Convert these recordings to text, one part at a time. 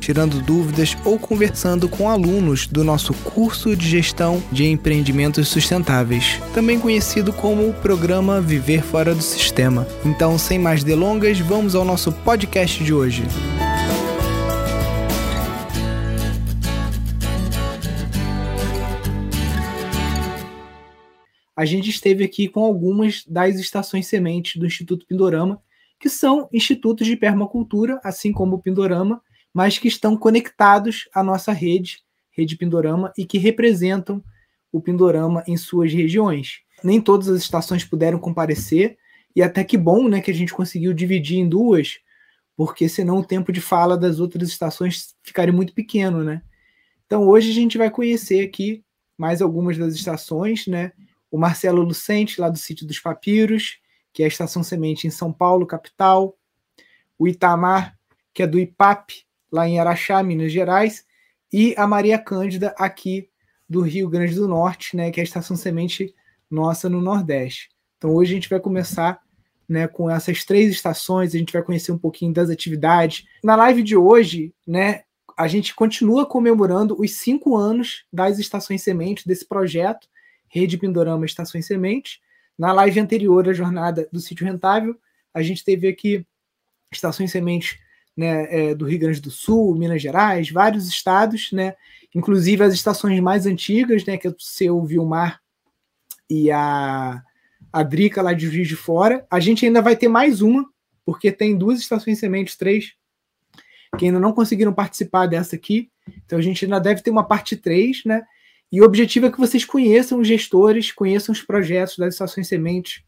tirando dúvidas ou conversando com alunos do nosso curso de gestão de empreendimentos sustentáveis, também conhecido como o programa Viver Fora do Sistema. Então, sem mais delongas, vamos ao nosso podcast de hoje. A gente esteve aqui com algumas das estações sementes do Instituto Pindorama, que são institutos de permacultura, assim como o Pindorama, mas que estão conectados à nossa rede, Rede Pindorama, e que representam o Pindorama em suas regiões. Nem todas as estações puderam comparecer, e até que bom né, que a gente conseguiu dividir em duas, porque senão o tempo de fala das outras estações ficaria muito pequeno, né? Então hoje a gente vai conhecer aqui mais algumas das estações, né? O Marcelo Lucente, lá do sítio dos Papiros, que é a estação semente em São Paulo, capital. O Itamar, que é do IPAP, lá em Araxá, Minas Gerais, e a Maria Cândida aqui do Rio Grande do Norte, né, que é a estação semente nossa no Nordeste. Então hoje a gente vai começar né, com essas três estações, a gente vai conhecer um pouquinho das atividades. Na live de hoje, né, a gente continua comemorando os cinco anos das estações sementes desse projeto, Rede Pindorama Estações Sementes. Na live anterior à jornada do sítio rentável, a gente teve aqui estações sementes né, é, do Rio Grande do Sul, Minas Gerais, vários estados, né, inclusive as estações mais antigas, né, que é o seu Vilmar e a, a Drica lá de Rio de Fora. A gente ainda vai ter mais uma, porque tem duas estações sementes, três, que ainda não conseguiram participar dessa aqui. Então a gente ainda deve ter uma parte 3, né? E o objetivo é que vocês conheçam os gestores, conheçam os projetos das estações sementes,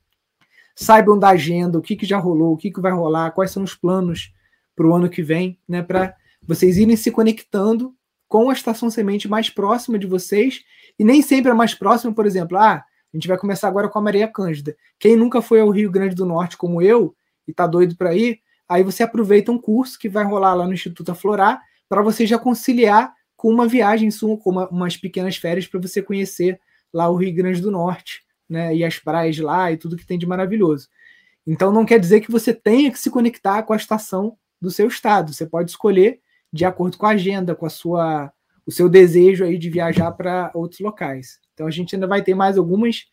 saibam da agenda, o que, que já rolou, o que, que vai rolar, quais são os planos para o ano que vem, né? Para vocês irem se conectando com a estação semente mais próxima de vocês, e nem sempre a mais próxima, por exemplo, ah, a gente vai começar agora com a Maria Cândida. Quem nunca foi ao Rio Grande do Norte como eu e tá doido para ir, aí você aproveita um curso que vai rolar lá no Instituto Aflorar para você já conciliar com uma viagem sua, com uma, umas pequenas férias para você conhecer lá o Rio Grande do Norte, né, e as praias lá e tudo que tem de maravilhoso. Então não quer dizer que você tenha que se conectar com a estação do seu estado. Você pode escolher de acordo com a agenda, com a sua, o seu desejo aí de viajar para outros locais. Então a gente ainda vai ter mais algumas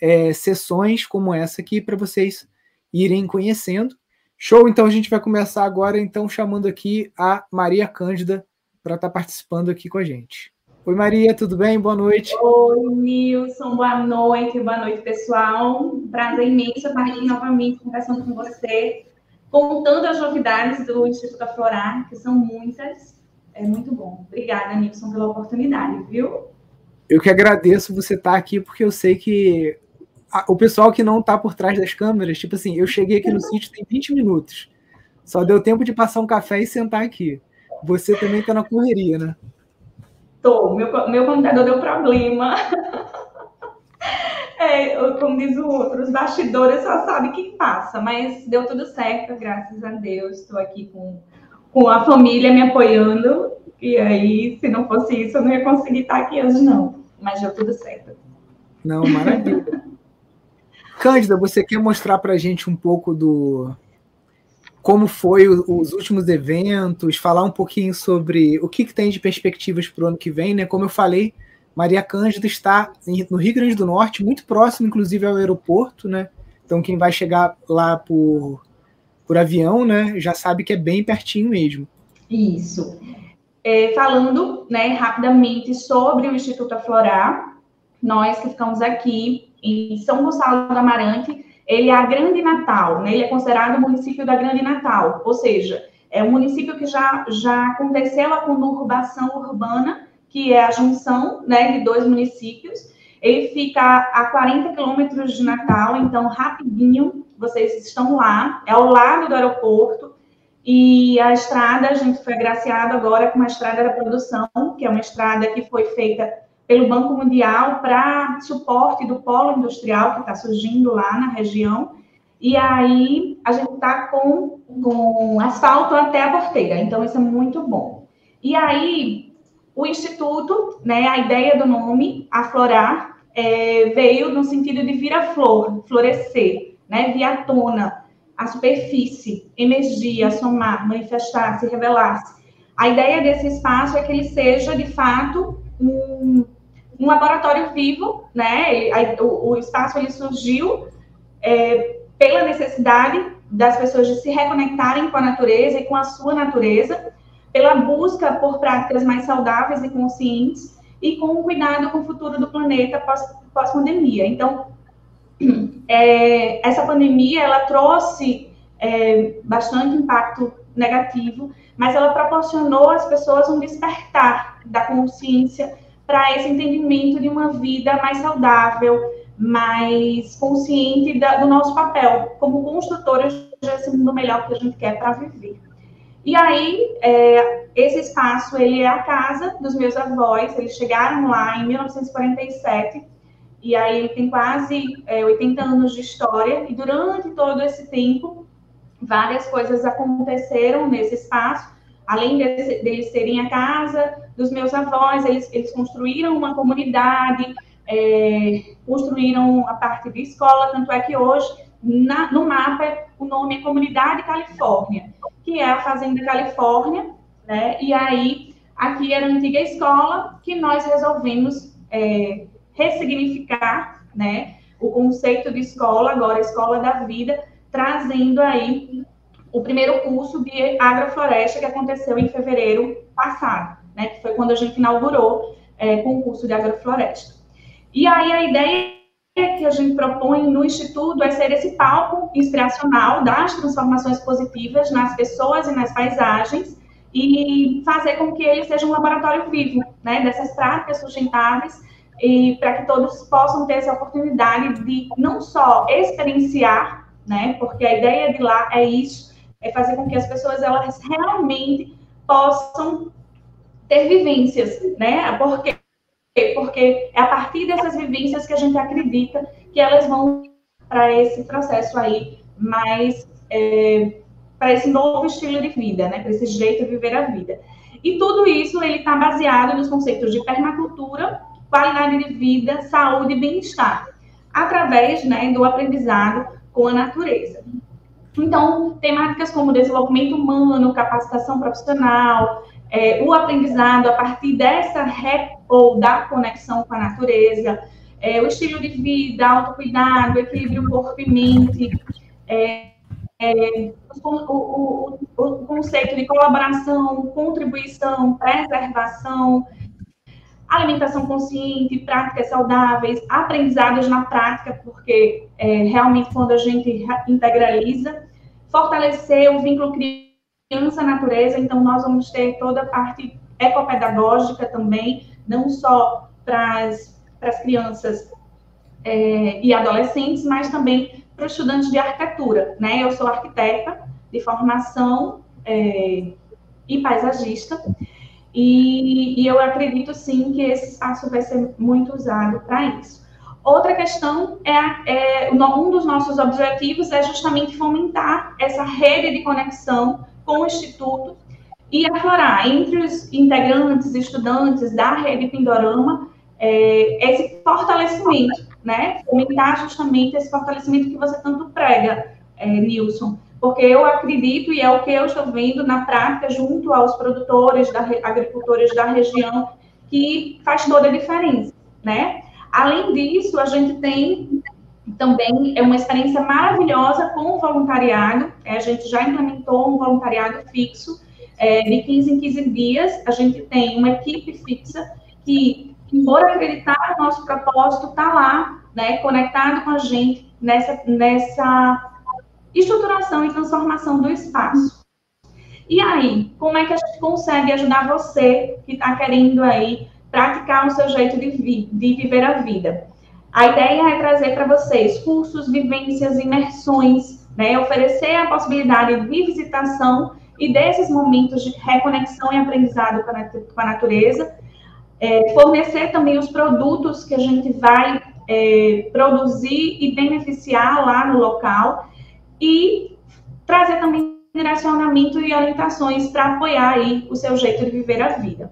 é, sessões como essa aqui para vocês irem conhecendo. Show, então a gente vai começar agora então chamando aqui a Maria Cândida para estar tá participando aqui com a gente. Oi Maria, tudo bem? Boa noite. Oi Nilson, boa noite, boa noite pessoal. Prazer imenso estar aqui novamente conversando com você contando as novidades do Instituto Aflorar, que são muitas. É muito bom. Obrigada, Nilson, pela oportunidade, viu? Eu que agradeço você estar aqui, porque eu sei que a, o pessoal que não está por trás das câmeras, tipo assim, eu cheguei aqui no sítio tem 20 minutos. Só deu tempo de passar um café e sentar aqui. Você também está na correria, né? Tô. Meu, meu computador deu problema. É, como diz o outro, os bastidores só sabe quem passa, mas deu tudo certo, graças a Deus. Estou aqui com, com a família me apoiando. E aí, se não fosse isso, eu não ia conseguir estar aqui hoje, não. Mas deu tudo certo. Não, maravilha. Cândida, você quer mostrar para a gente um pouco do como foi os últimos eventos, falar um pouquinho sobre o que, que tem de perspectivas para o ano que vem, né? Como eu falei, Maria Cândida está no Rio Grande do Norte, muito próximo, inclusive, ao aeroporto, né? Então, quem vai chegar lá por, por avião, né, já sabe que é bem pertinho mesmo. Isso. É, falando, né, rapidamente sobre o Instituto Aflorar, nós que ficamos aqui em São Gonçalo do Amarante, ele é a Grande Natal, né? Ele é considerado o município da Grande Natal, ou seja, é um município que já, já aconteceu a conurbação urbana que é a junção né, de dois municípios. Ele fica a 40 quilômetros de Natal, então rapidinho vocês estão lá, é ao lado do aeroporto. E a estrada, a gente foi agraciado agora com uma estrada da produção, que é uma estrada que foi feita pelo Banco Mundial para suporte do polo industrial que está surgindo lá na região. E aí a gente está com, com asfalto até a porteira, então isso é muito bom. E aí o Instituto, né, a ideia do nome, aflorar, é, veio no sentido de vir a flor, florescer, né, vir à tona, a superfície, emergir, somar, manifestar-se, revelar-se. A ideia desse espaço é que ele seja, de fato, um, um laboratório vivo, né? O, o espaço ele surgiu é, pela necessidade das pessoas de se reconectarem com a natureza e com a sua natureza, pela busca por práticas mais saudáveis e conscientes e com o cuidado com o futuro do planeta pós-pandemia. Pós então, é, essa pandemia ela trouxe é, bastante impacto negativo, mas ela proporcionou às pessoas um despertar da consciência para esse entendimento de uma vida mais saudável, mais consciente da, do nosso papel como construtores desse mundo melhor que a gente quer para viver. E aí, é, esse espaço, ele é a casa dos meus avós, eles chegaram lá em 1947, e aí ele tem quase é, 80 anos de história, e durante todo esse tempo, várias coisas aconteceram nesse espaço, além deles, deles serem a casa dos meus avós, eles, eles construíram uma comunidade, é, construíram a parte de escola, tanto é que hoje, na, no mapa, o nome é Comunidade Califórnia, que é a Fazenda Califórnia, né? E aí, aqui era a antiga escola que nós resolvemos é, ressignificar, né? O conceito de escola, agora Escola da Vida, trazendo aí o primeiro curso de agrofloresta que aconteceu em fevereiro passado, né? Que foi quando a gente inaugurou é, com o curso de agrofloresta. E aí a ideia que a gente propõe no Instituto é ser esse palco inspiracional das transformações positivas nas pessoas e nas paisagens e fazer com que ele seja um laboratório vivo, né, dessas práticas sustentáveis e para que todos possam ter essa oportunidade de não só experienciar, né, porque a ideia de lá é isso, é fazer com que as pessoas elas realmente possam ter vivências, né, porque porque é a partir dessas vivências que a gente acredita que elas vão para esse processo aí mais é, para esse novo estilo de vida, né? Para esse jeito de viver a vida. E tudo isso ele está baseado nos conceitos de permacultura, qualidade de vida, saúde e bem-estar, através né, do aprendizado com a natureza. Então, temáticas como desenvolvimento humano, capacitação profissional, é, o aprendizado a partir dessa rep ou da conexão com a natureza, é, o estilo de vida, autocuidado, equilíbrio corpo e mente, é, é o, o, o, conceito de colaboração, contribuição, preservação, alimentação consciente, práticas saudáveis, aprendizados na prática, porque é, realmente quando a gente integraliza, fortalecer o vínculo criança criança-natureza, então nós vamos ter toda a parte ecopedagógica também, não só para as crianças é, e adolescentes, mas também para os estudantes de arquitetura, né? Eu sou arquiteta de formação é, e paisagista, e, e, eu acredito sim que esse espaço vai ser muito usado para isso. Outra questão é, é, um dos nossos objetivos é justamente fomentar essa rede de conexão com o Instituto e aflorar entre os integrantes, estudantes da rede Pindorama, é, esse fortalecimento, né? Fomentar justamente esse fortalecimento que você tanto prega, é, Nilson, porque eu acredito e é o que eu estou vendo na prática junto aos produtores, da, agricultores da região, que faz toda a diferença, né? Além disso, a gente tem também é uma experiência maravilhosa com o voluntariado. É, a gente já implementou um voluntariado fixo é, de 15 em 15 dias. A gente tem uma equipe fixa que, por acreditar no nosso propósito, está lá, né, conectado com a gente nessa, nessa estruturação e transformação do espaço. E aí, como é que a gente consegue ajudar você que está querendo aí praticar o seu jeito de, vi de viver a vida? A ideia é trazer para vocês cursos, vivências, imersões, né? oferecer a possibilidade de visitação e desses momentos de reconexão e aprendizado com a natureza, é, fornecer também os produtos que a gente vai é, produzir e beneficiar lá no local e trazer também direcionamento e orientações para apoiar aí o seu jeito de viver a vida.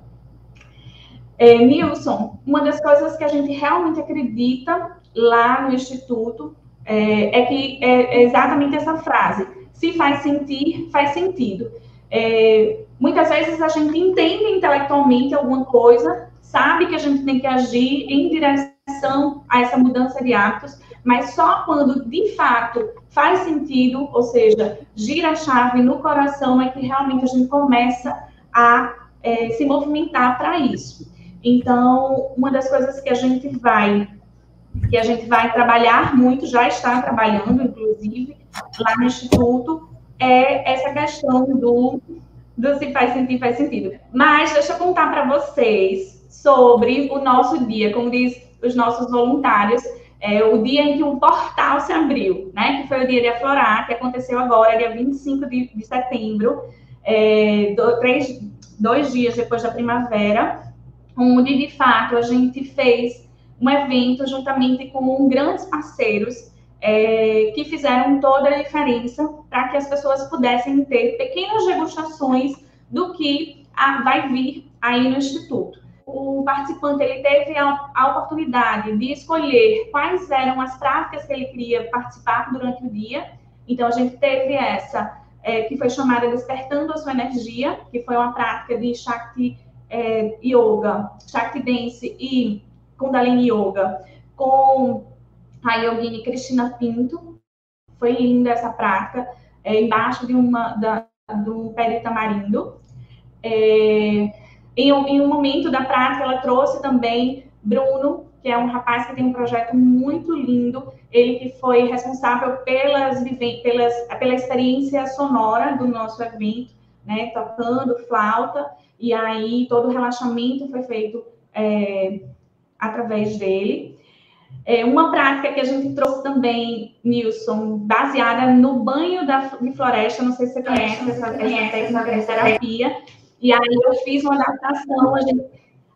É, Nilson, uma das coisas que a gente realmente acredita lá no Instituto é, é que é exatamente essa frase: se faz sentir, faz sentido. É, muitas vezes a gente entende intelectualmente alguma coisa, sabe que a gente tem que agir em direção a essa mudança de hábitos, mas só quando de fato faz sentido, ou seja, gira a chave no coração, é que realmente a gente começa a é, se movimentar para isso. Então, uma das coisas que a gente vai que a gente vai trabalhar muito, já está trabalhando, inclusive, lá no Instituto, é essa questão do, do se faz sentido, faz sentido. Mas deixa eu contar para vocês sobre o nosso dia, como diz os nossos voluntários, é, o dia em que um portal se abriu, né? Que foi o dia de aflorar, que aconteceu agora, dia 25 de, de setembro, é, do, três, dois dias depois da primavera, onde de fato a gente fez um evento juntamente com grandes parceiros é, que fizeram toda a diferença para que as pessoas pudessem ter pequenas degustações do que a, vai vir aí no Instituto o participante ele teve a, a, oportunidade de escolher quais eram as práticas que ele queria participar durante o dia. Então, a gente teve essa, é, que foi chamada Despertando a Sua Energia, que foi uma prática de Shakti é, Yoga, Shakti Dance e Kundalini Yoga, com a yogini Cristina Pinto. Foi linda essa prática, é, embaixo de uma, da, do pé de tamarindo. É, em, em um momento da prática, ela trouxe também Bruno, que é um rapaz que tem um projeto muito lindo. Ele que foi responsável pelas, pelas, pela experiência sonora do nosso evento, né, tocando flauta, e aí todo o relaxamento foi feito é, através dele. É uma prática que a gente trouxe também, Nilson, baseada no banho da, de floresta, não sei se você conhece essa, técnica de terapia, e aí eu fiz uma adaptação, a gente,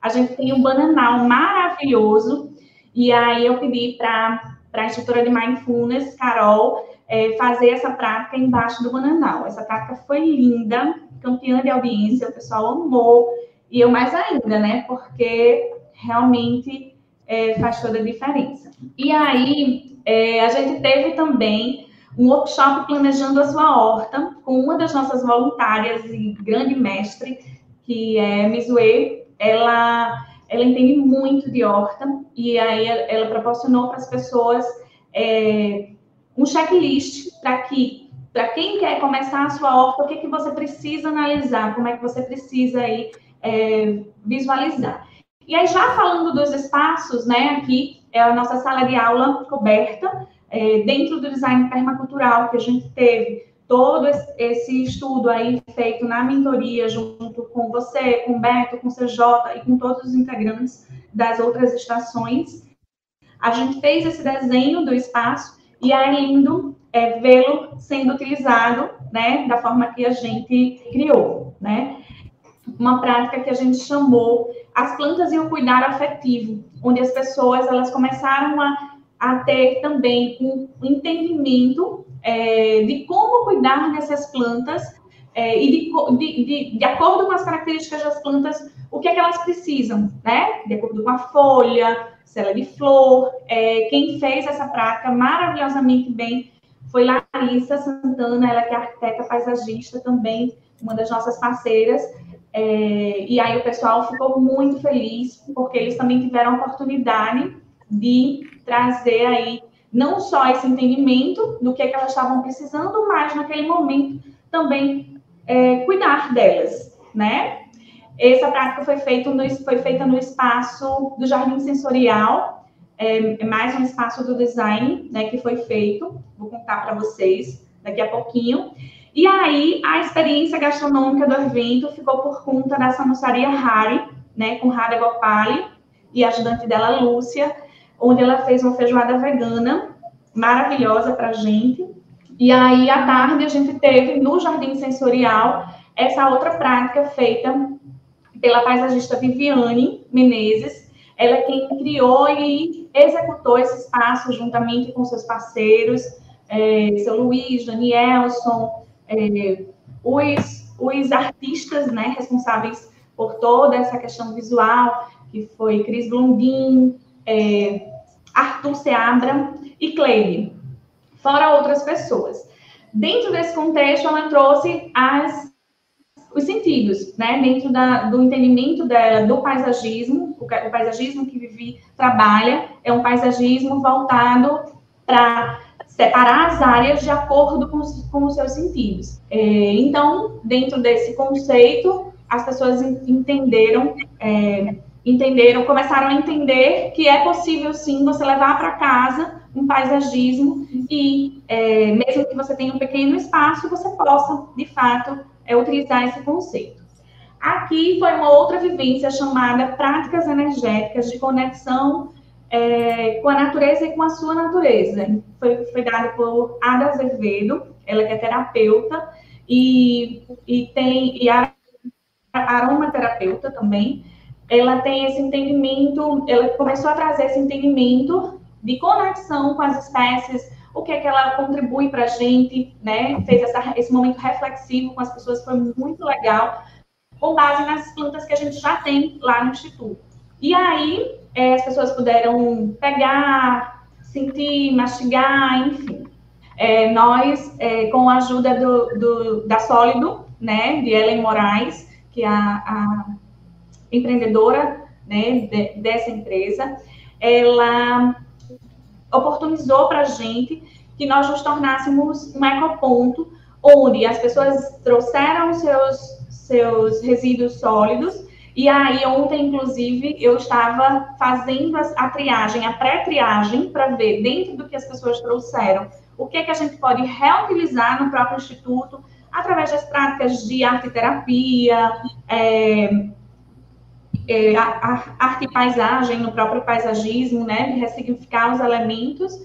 a gente tem um bananal maravilhoso, e aí eu pedi para a instrutora de Mindfulness, Carol, é, fazer essa prática embaixo do bananal. Essa prática foi linda, campeã de audiência, o pessoal amou, e eu mais ainda, né? Porque realmente é, faz toda a diferença. E aí, é, a gente teve também um workshop planejando a sua horta com uma das nossas voluntárias e grande mestre, que é Mizue. Ela, ela entende muito de horta e aí ela proporcionou para as pessoas é, um checklist para que para quem quer começar a sua horta, o que, que você precisa analisar, como é que você precisa aí é, visualizar. E aí, já falando dos espaços, né, aqui é a nossa sala de aula coberta, é, dentro do design permacultural que a gente teve todo esse estudo aí feito na mentoria junto com você, com o Beto, com o CJ e com todos os integrantes das outras estações. A gente fez esse desenho do espaço e é lindo é, vê-lo sendo utilizado, né, da forma que a gente criou, né? Uma prática que a gente chamou as plantas e o cuidar afetivo, onde as pessoas elas começaram a a ter também um entendimento é, de como cuidar dessas plantas é, e de, de, de, de, acordo com as características das plantas, o que é que elas precisam, né? De acordo com a folha, se ela é de flor. É, quem fez essa prática maravilhosamente bem foi Larissa Santana, ela que é arquiteta paisagista também, uma das nossas parceiras. É, e aí o pessoal ficou muito feliz, porque eles também tiveram a oportunidade de trazer aí não só esse entendimento do que, é que elas estavam precisando, mas naquele momento também é, cuidar delas, né? Essa prática foi no, foi feita no espaço do Jardim Sensorial, é, é mais um espaço do design, né, que foi feito. Vou contar para vocês daqui a pouquinho. E aí, a experiência gastronômica do evento ficou por conta da samosaria Hari, né, com Radha Gopali e a ajudante dela, Lúcia, onde ela fez uma feijoada vegana maravilhosa para gente. E aí, à tarde, a gente teve no Jardim Sensorial essa outra prática feita pela paisagista Viviane Menezes. Ela é quem criou e executou esse espaço juntamente com seus parceiros, é, seu Luiz, Danielson, é, os, os artistas né, responsáveis por toda essa questão visual, que foi Cris Blondin, é, Arthur Seabra e Cleide, fora outras pessoas. Dentro desse contexto, ela trouxe as, os sentidos, né, dentro da, do entendimento dela do paisagismo, o, o paisagismo que Vivi trabalha é um paisagismo voltado para separar as áreas de acordo com os, com os seus sentidos. É, então, dentro desse conceito, as pessoas entenderam, é, entenderam, começaram a entender que é possível sim você levar para casa um paisagismo e é, mesmo que você tenha um pequeno espaço, você possa de fato é, utilizar esse conceito. Aqui foi uma outra vivência chamada práticas energéticas de conexão é, com a natureza e com a sua natureza. Foi, foi dada por Ada Azevedo, ela que é terapeuta e, e tem e a aromaterapeuta também, ela tem esse entendimento, ela começou a trazer esse entendimento de conexão com as espécies, o que é que ela contribui para a gente, né? Fez essa, esse momento reflexivo com as pessoas, foi muito legal, com base nas plantas que a gente já tem lá no Instituto. E aí, é, as pessoas puderam pegar, sentir, mastigar, enfim. É, nós, é, com a ajuda do, do, da Sólido, né, de Ellen Moraes, que é a, a empreendedora né, de, dessa empresa, ela oportunizou para a gente que nós nos tornássemos um ecoponto, onde as pessoas trouxeram seus, seus resíduos sólidos, e aí ontem, inclusive, eu estava fazendo a, triagem, a pré-triagem, para ver dentro do que as pessoas trouxeram, o que, é que a gente pode reutilizar no próprio instituto, através das práticas de arte terapia, é, é, arte e paisagem, no próprio paisagismo, né, de ressignificar os elementos,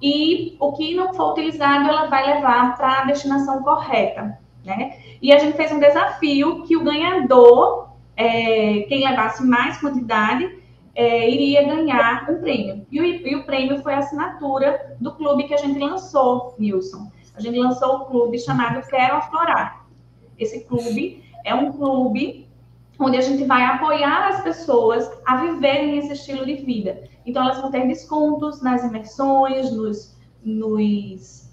e o que não for utilizado, ela vai levar para a destinação correta, né? E a gente fez um desafio que o ganhador, é, quem levasse mais quantidade, é, iria ganhar um prêmio. E o, e o prêmio foi a assinatura do clube que a gente lançou, Nilson a gente lançou um clube chamado Quero Aflorar. Esse clube é um clube onde a gente vai apoiar as pessoas a viverem esse estilo de vida. Então, elas vão ter descontos nas imersões, nos, nos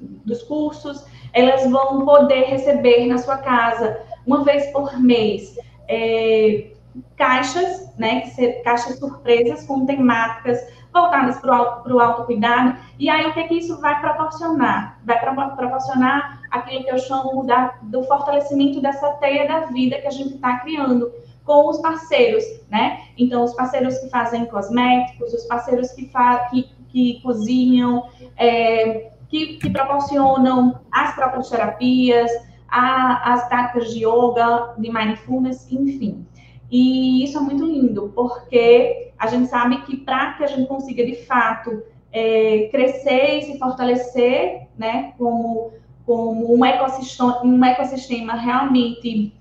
dos cursos, elas vão poder receber na sua casa, uma vez por mês, é, caixas, né, caixas surpresas com temáticas voltadas para o auto, autocuidado. E aí, o que, é que isso vai proporcionar? Vai proporcionar aquilo que eu chamo da, do fortalecimento dessa teia da vida que a gente está criando com os parceiros, né? Então, os parceiros que fazem cosméticos, os parceiros que, que, que cozinham, é, que, que, proporcionam as próprias terapias, a, as táticas de yoga, de mindfulness, enfim. E isso é muito lindo, porque a gente sabe que para que a gente consiga, de fato, é, crescer e se fortalecer, né, como, como um, ecossistema, um ecossistema realmente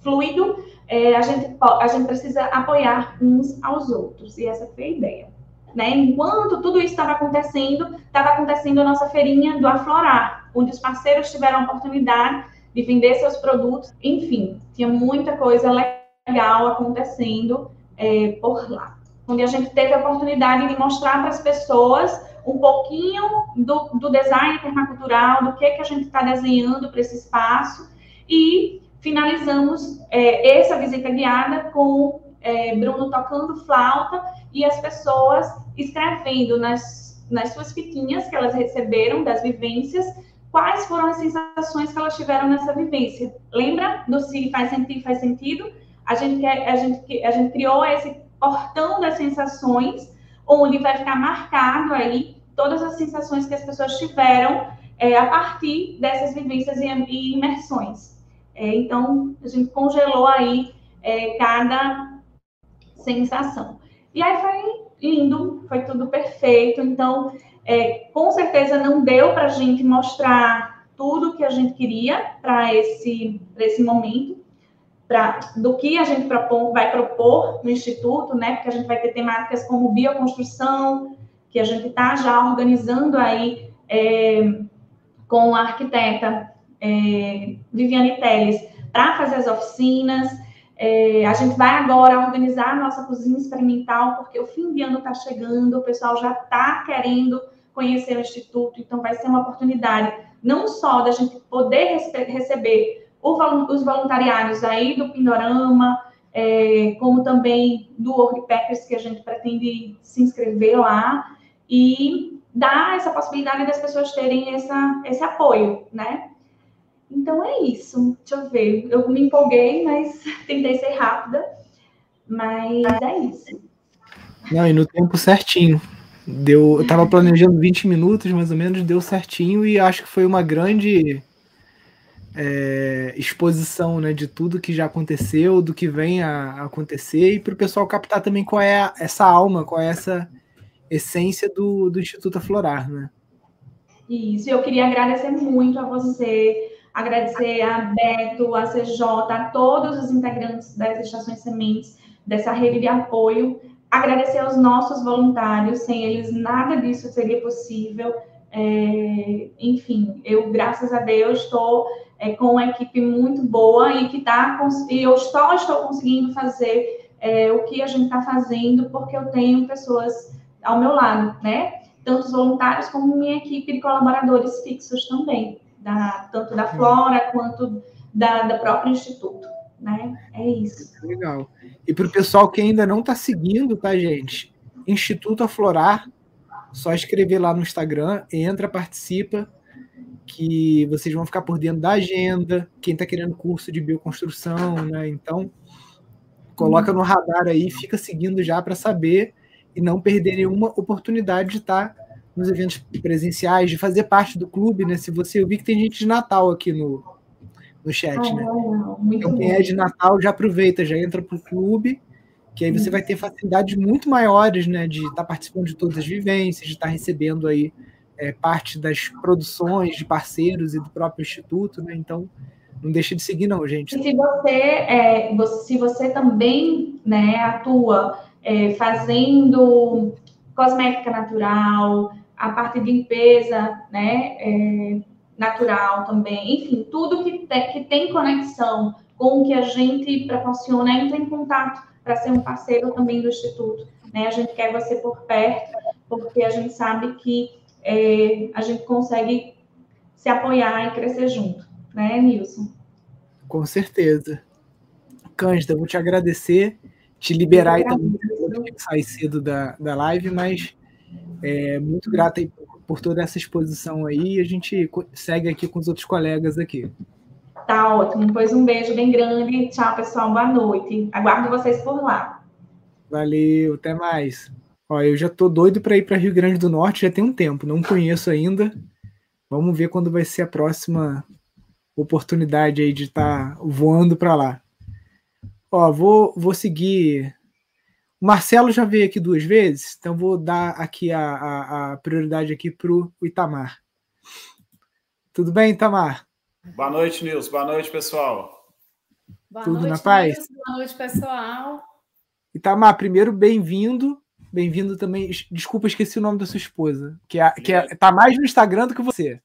fluido, é, a, gente, a gente precisa apoiar uns aos outros. E essa foi a ideia. Né? Enquanto tudo isso estava acontecendo, estava acontecendo a nossa feirinha do Aflorar, onde os parceiros tiveram a oportunidade de vender seus produtos. Enfim, tinha muita coisa legal acontecendo é, por lá. Onde a gente teve a oportunidade de mostrar para as pessoas um pouquinho do, do design permacultural, do que, que a gente está desenhando para esse espaço. E finalizamos é, essa visita guiada com é, Bruno tocando flauta e as pessoas escrevendo nas, nas suas fitinhas que elas receberam das vivências quais foram as sensações que elas tiveram nessa vivência. Lembra do se faz sentido, faz sentido? a gente, quer, a gente, a gente criou esse portão das sensações, onde vai ficar marcado aí todas as sensações que as pessoas tiveram é, a partir dessas vivências e, e imersões. É, então, a gente congelou aí é, cada sensação. E aí foi lindo, foi tudo perfeito. Então, é, com certeza não deu para a gente mostrar tudo que a gente queria para esse, esse momento, pra, do que a gente propor, vai propor no Instituto, né? Porque a gente vai ter temáticas como bioconstrução, que a gente está já organizando aí é, com a arquiteta é, Viviane Teles para fazer as oficinas. É, a gente vai agora organizar a nossa cozinha experimental, porque o fim de ano está chegando, o pessoal já está querendo conhecer o Instituto, então vai ser uma oportunidade não só da gente poder receber os voluntariados aí do Pindorama, é, como também do Workpackers, que a gente pretende se inscrever lá, e dar essa possibilidade das pessoas terem essa, esse apoio, né? Então é isso. Deixa eu ver. Eu me empolguei, mas tentei ser rápida. Mas é isso. Não, e no tempo certinho. Deu, eu tava planejando 20 minutos, mais ou menos, deu certinho e acho que foi uma grande é, exposição né, de tudo que já aconteceu, do que vem a acontecer, e para o pessoal captar também qual é essa alma, qual é essa essência do, do Instituto Aflorar, né? Isso, eu queria agradecer muito a você, agradecer a Beto, a CJ, a todos os integrantes das estações sementes, dessa rede de apoio, agradecer aos nossos voluntários, sem eles nada disso seria possível. É, enfim, eu, graças a Deus, estou é, com uma equipe muito boa e que tá, e eu só estou conseguindo fazer é, o que a gente está fazendo porque eu tenho pessoas ao meu lado, né? Tanto os voluntários como minha equipe de colaboradores fixos também, da, tanto da Flora quanto da, da próprio Instituto, né? É isso. Legal. E para o pessoal que ainda não está seguindo, tá, gente? Instituto Aflorar, só escrever lá no Instagram, entra, participa, que vocês vão ficar por dentro da agenda, quem está querendo curso de bioconstrução, né? Então, coloca no radar aí, fica seguindo já para saber e não perder nenhuma oportunidade de estar nos eventos presenciais, de fazer parte do clube, né? Se você eu vi que tem gente de Natal aqui no, no chat, né? Ah, então, quem é de Natal já aproveita, já entra para o clube, que aí você vai ter facilidades muito maiores, né? De estar participando de todas as vivências, de estar recebendo aí é, parte das produções de parceiros e do próprio instituto, né? Então, não deixe de seguir, não, gente. E se você, é, se você também né, atua é, fazendo cosmética natural, a parte de limpeza, né, é, natural também, enfim, tudo que, te, que tem conexão com o que a gente proporciona, entra em contato para ser um parceiro também do Instituto. Né? A gente quer você por perto, porque a gente sabe que é, a gente consegue se apoiar e crescer junto, né, Nilson? Com certeza. Cândida, vou te agradecer, te liberar aí também, sair cedo da, da live, mas é, muito grata aí por, por toda essa exposição aí. A gente segue aqui com os outros colegas aqui. Tá ótimo. Pois um beijo bem grande. Tchau, pessoal. Boa noite. Aguardo vocês por lá. Valeu, até mais. Ó, eu já tô doido para ir para Rio Grande do Norte, já tem um tempo, não conheço ainda. Vamos ver quando vai ser a próxima oportunidade aí de estar tá voando para lá. Ó, vou, vou seguir. O Marcelo já veio aqui duas vezes, então vou dar aqui a, a, a prioridade aqui para o Itamar. Tudo bem, Itamar? Boa noite, Nilson. Boa noite, pessoal. Boa Tudo noite, na paz? Nilson. Boa noite, pessoal. Itamar, primeiro, bem-vindo. Bem-vindo também. Desculpa, esqueci o nome da sua esposa, que, é, que é, tá mais no Instagram do que você.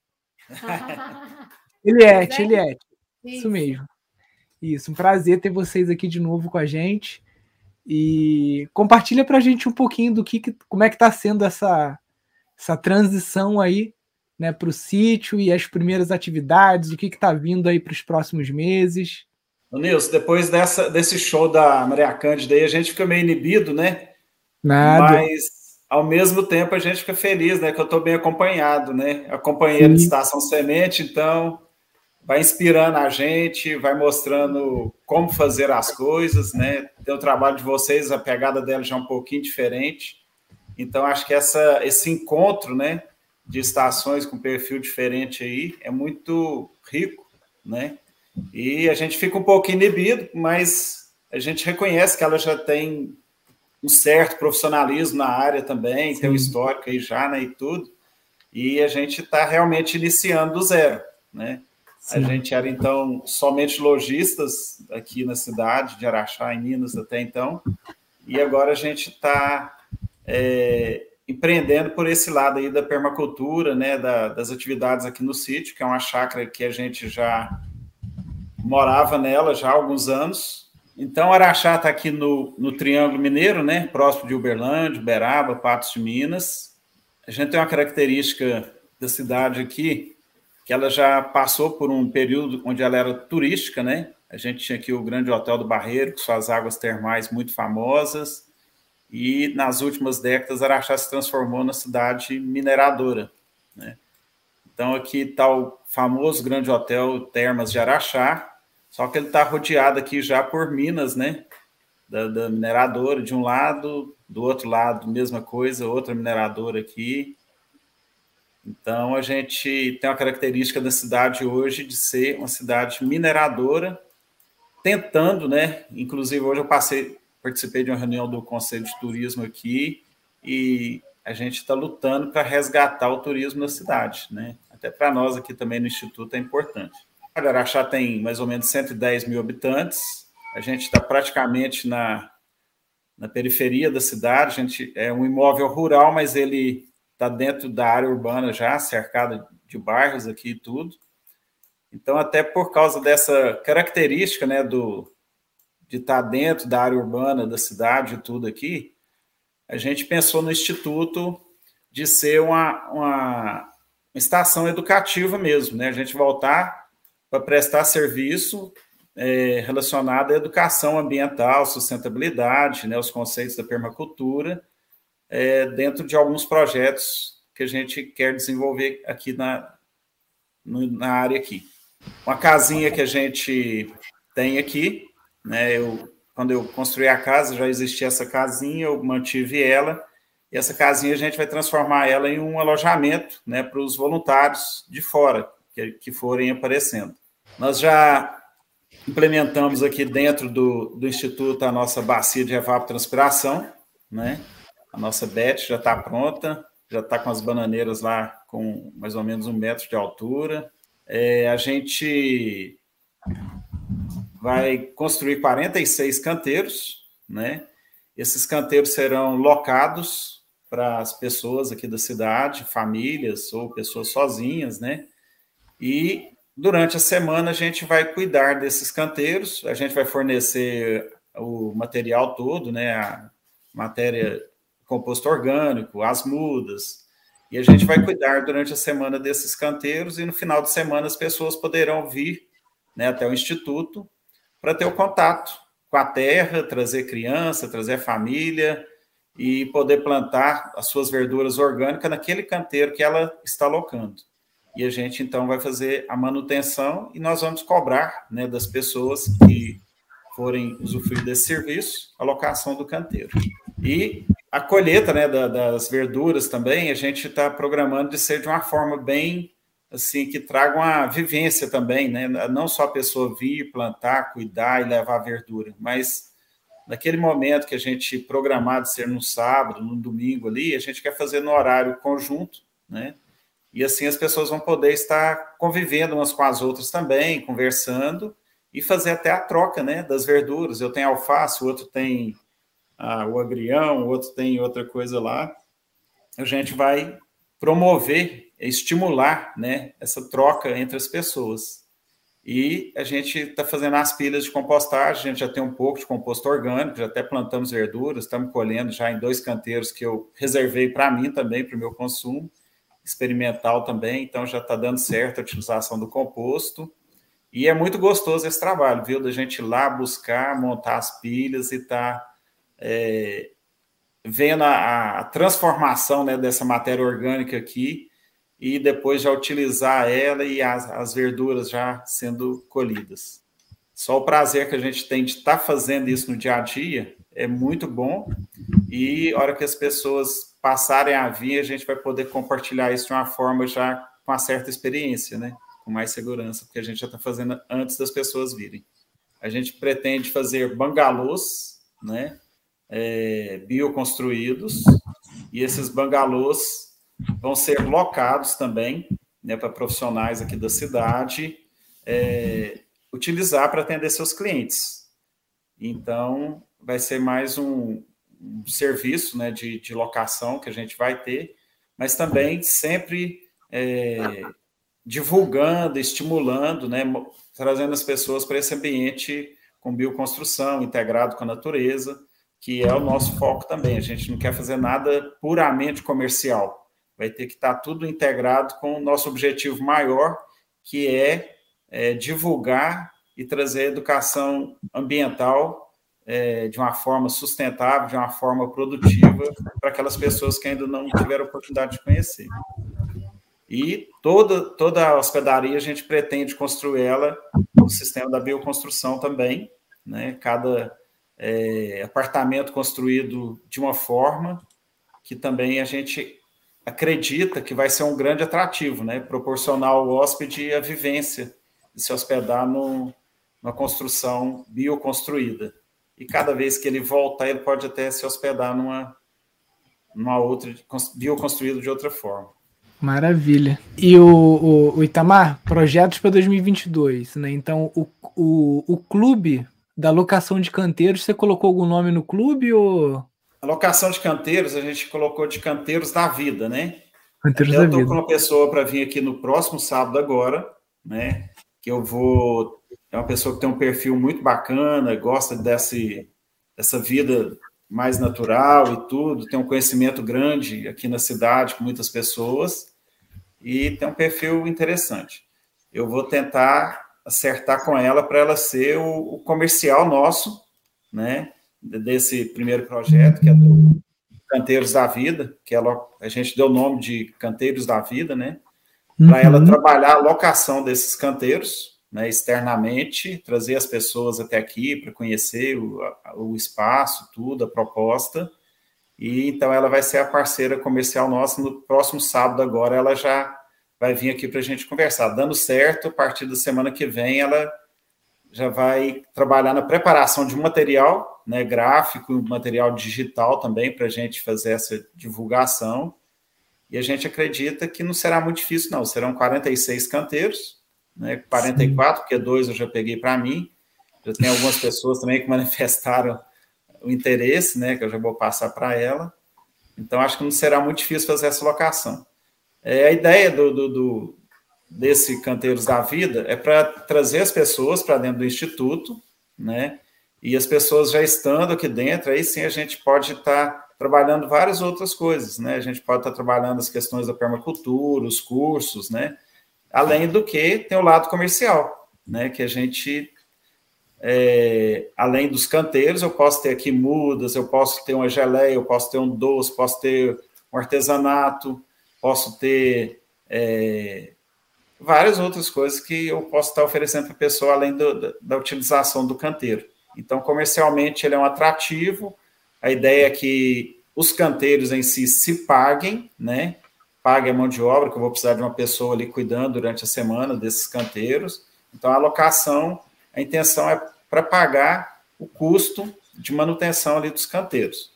Eliette, Eliette. Isso. Isso mesmo. Isso, um prazer ter vocês aqui de novo com a gente. E compartilha para a gente um pouquinho do que, como é que está sendo essa, essa transição aí né, para o sítio e as primeiras atividades, o que está vindo aí para os próximos meses. Nilson, depois dessa, desse show da Maria Cândida aí, a gente fica meio inibido, né? Nada. Mas, ao mesmo tempo, a gente fica feliz, né? Que eu estou bem acompanhado, né? A companheira de Estação Semente, então, vai inspirando a gente, vai mostrando como fazer as coisas, né? Tem o trabalho de vocês, a pegada dela já é um pouquinho diferente. Então, acho que essa, esse encontro, né? De estações com perfil diferente aí é muito rico, né? E a gente fica um pouco inibido, mas a gente reconhece que ela já tem um certo profissionalismo na área também, Sim. tem um histórico aí já, né, e tudo. E a gente está realmente iniciando do zero, né? Sim. A gente era, então, somente lojistas aqui na cidade de Araxá, em Minas, até então, e agora a gente está é, empreendendo por esse lado aí da permacultura, né, da, das atividades aqui no sítio, que é uma chácara que a gente já morava nela já há alguns anos. Então, Araxá está aqui no, no Triângulo Mineiro, né, próximo de Uberlândia, Uberaba, Patos de Minas. A gente tem uma característica da cidade aqui, que ela já passou por um período onde ela era turística, né? A gente tinha aqui o Grande Hotel do Barreiro, com suas águas termais muito famosas, e nas últimas décadas Araxá se transformou na cidade mineradora. Né? Então aqui está o famoso grande hotel Termas de Araxá, só que ele está rodeado aqui já por minas, né? Da, da, mineradora de um lado, do outro lado mesma coisa, outra mineradora aqui. Então a gente tem uma característica da cidade hoje de ser uma cidade mineradora, tentando, né? Inclusive hoje eu passei participei de uma reunião do Conselho de Turismo aqui e a gente está lutando para resgatar o turismo na cidade, né? Até para nós aqui também no Instituto é importante. Araxá tem mais ou menos 110 mil habitantes, a gente está praticamente na, na periferia da cidade, a gente é um imóvel rural, mas ele está dentro da área urbana já, cercado de bairros aqui e tudo. Então, até por causa dessa característica né, do, de estar dentro da área urbana da cidade e tudo aqui, a gente pensou no Instituto de ser uma, uma estação educativa mesmo, né? A gente voltar para prestar serviço é, relacionado à educação ambiental, sustentabilidade, né, os conceitos da permacultura, é, dentro de alguns projetos que a gente quer desenvolver aqui na, na área aqui. Uma casinha que a gente tem aqui, né? Eu, quando eu construí a casa, já existia essa casinha, eu mantive ela, e essa casinha a gente vai transformar ela em um alojamento né, para os voluntários de fora que, que forem aparecendo. Nós já implementamos aqui dentro do, do Instituto a nossa bacia de evapotranspiração, né? A nossa BET já está pronta, já está com as bananeiras lá com mais ou menos um metro de altura. É, a gente vai construir 46 canteiros, né? Esses canteiros serão locados para as pessoas aqui da cidade, famílias ou pessoas sozinhas, né? E durante a semana a gente vai cuidar desses canteiros, a gente vai fornecer o material todo, né? A matéria composto orgânico, as mudas, e a gente vai cuidar durante a semana desses canteiros e no final de semana as pessoas poderão vir né, até o instituto para ter o contato com a terra, trazer criança, trazer família e poder plantar as suas verduras orgânicas naquele canteiro que ela está locando. E a gente então vai fazer a manutenção e nós vamos cobrar né, das pessoas que forem usufruir desse serviço a locação do canteiro. E a colheita né, da, das verduras também, a gente está programando de ser de uma forma bem assim que tragam a vivência também, né? Não só a pessoa vir, plantar, cuidar e levar a verdura, mas naquele momento que a gente programado ser no sábado, no domingo ali, a gente quer fazer no horário conjunto, né? E assim as pessoas vão poder estar convivendo umas com as outras também, conversando e fazer até a troca, né, das verduras. Eu tenho alface, o outro tem ah, o agrião, o outro tem outra coisa lá. A gente vai promover estimular né, essa troca entre as pessoas. E a gente está fazendo as pilhas de compostagem, a gente já tem um pouco de composto orgânico, já até plantamos verduras, estamos colhendo já em dois canteiros que eu reservei para mim também, para o meu consumo, experimental também, então já está dando certo a utilização do composto. E é muito gostoso esse trabalho, viu? Da gente ir lá buscar, montar as pilhas e estar tá, é, vendo a, a transformação né, dessa matéria orgânica aqui e depois já utilizar ela e as, as verduras já sendo colhidas. Só o prazer que a gente tem de estar tá fazendo isso no dia a dia é muito bom e a hora que as pessoas passarem a vir, a gente vai poder compartilhar isso de uma forma já com uma certa experiência, né? Com mais segurança, porque a gente já está fazendo antes das pessoas virem. A gente pretende fazer bangalôs, né? É, bioconstruídos, e esses bangalôs vão ser locados também né, para profissionais aqui da cidade é, utilizar para atender seus clientes. Então, vai ser mais um, um serviço né, de, de locação que a gente vai ter, mas também sempre é, divulgando, estimulando, né, trazendo as pessoas para esse ambiente com bioconstrução, integrado com a natureza, que é o nosso foco também. A gente não quer fazer nada puramente comercial. Vai ter que estar tudo integrado com o nosso objetivo maior, que é, é divulgar e trazer educação ambiental é, de uma forma sustentável, de uma forma produtiva, para aquelas pessoas que ainda não tiveram oportunidade de conhecer. E toda, toda a hospedaria a gente pretende construir ela no sistema da bioconstrução também, né? Cada é, apartamento construído de uma forma que também a gente acredita que vai ser um grande atrativo, né? Proporcionar ao hóspede a vivência de se hospedar no, numa construção bioconstruída. E cada vez que ele voltar, ele pode até se hospedar numa, numa outra, bioconstruída de outra forma. Maravilha. E o, o, o Itamar, projetos para 2022, né? Então, o, o, o clube da locação de canteiros, você colocou algum nome no clube ou... A locação de canteiros, a gente colocou de canteiros da vida, né? Canteiros da eu estou com uma pessoa para vir aqui no próximo sábado agora, né? Que eu vou... É uma pessoa que tem um perfil muito bacana, gosta desse, dessa vida mais natural e tudo, tem um conhecimento grande aqui na cidade com muitas pessoas e tem um perfil interessante. Eu vou tentar acertar com ela para ela ser o, o, comercial nosso, né, desse primeiro projeto, que é do Canteiros da Vida, que ela, a gente deu o nome de Canteiros da Vida, né, para uhum. ela trabalhar a locação desses canteiros, né, externamente, trazer as pessoas até aqui para conhecer o, o espaço, tudo, a proposta, e então ela vai ser a parceira comercial nossa no próximo sábado agora, ela já vai vir aqui para a gente conversar. Dando certo, a partir da semana que vem ela já vai trabalhar na preparação de material, né, gráfico, material digital também para a gente fazer essa divulgação. E a gente acredita que não será muito difícil, não. Serão 46 canteiros, né, 44, Sim. porque dois eu já peguei para mim. Já tem algumas pessoas também que manifestaram o interesse, né, que eu já vou passar para ela. Então, acho que não será muito difícil fazer essa locação. É, a ideia do, do, do, desse Canteiros da Vida é para trazer as pessoas para dentro do Instituto, né, e as pessoas já estando aqui dentro, aí sim a gente pode estar tá trabalhando várias outras coisas, né, a gente pode estar tá trabalhando as questões da permacultura, os cursos, né, além do que tem o lado comercial, né, que a gente é, além dos canteiros, eu posso ter aqui mudas, eu posso ter uma geleia, eu posso ter um doce, posso ter um artesanato, posso ter é, várias outras coisas que eu posso estar oferecendo para a pessoa, além do, da, da, utilização do canteiro. Então, comercialmente, ele é um atrativo. A ideia é que os canteiros em si se paguem, né? Paguem a mão de obra, que eu vou precisar de uma pessoa ali cuidando durante a semana desses canteiros. Então, a alocação a intenção é para pagar o custo de manutenção ali dos canteiros.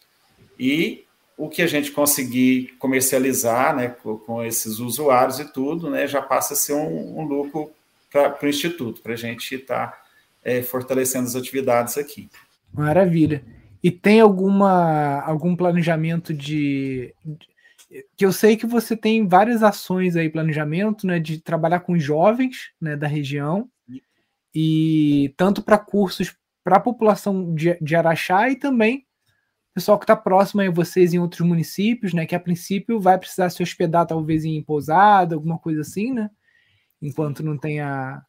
E o que a gente conseguir comercializar né, com, esses usuários e tudo, né, já passa a ser um, um lucro para o Instituto, para a gente estar tá, é, fortalecendo as atividades aqui. Maravilha. E tem alguma algum planejamento de, de, que eu sei que você tem várias ações aí planejamento, né, de trabalhar com jovens, né, da região e tanto para cursos para a população de, de Araxá e também pessoal que está próximo a vocês em outros municípios, né? Que a princípio vai precisar se hospedar talvez em pousada, alguma coisa assim, né? Enquanto não tem a,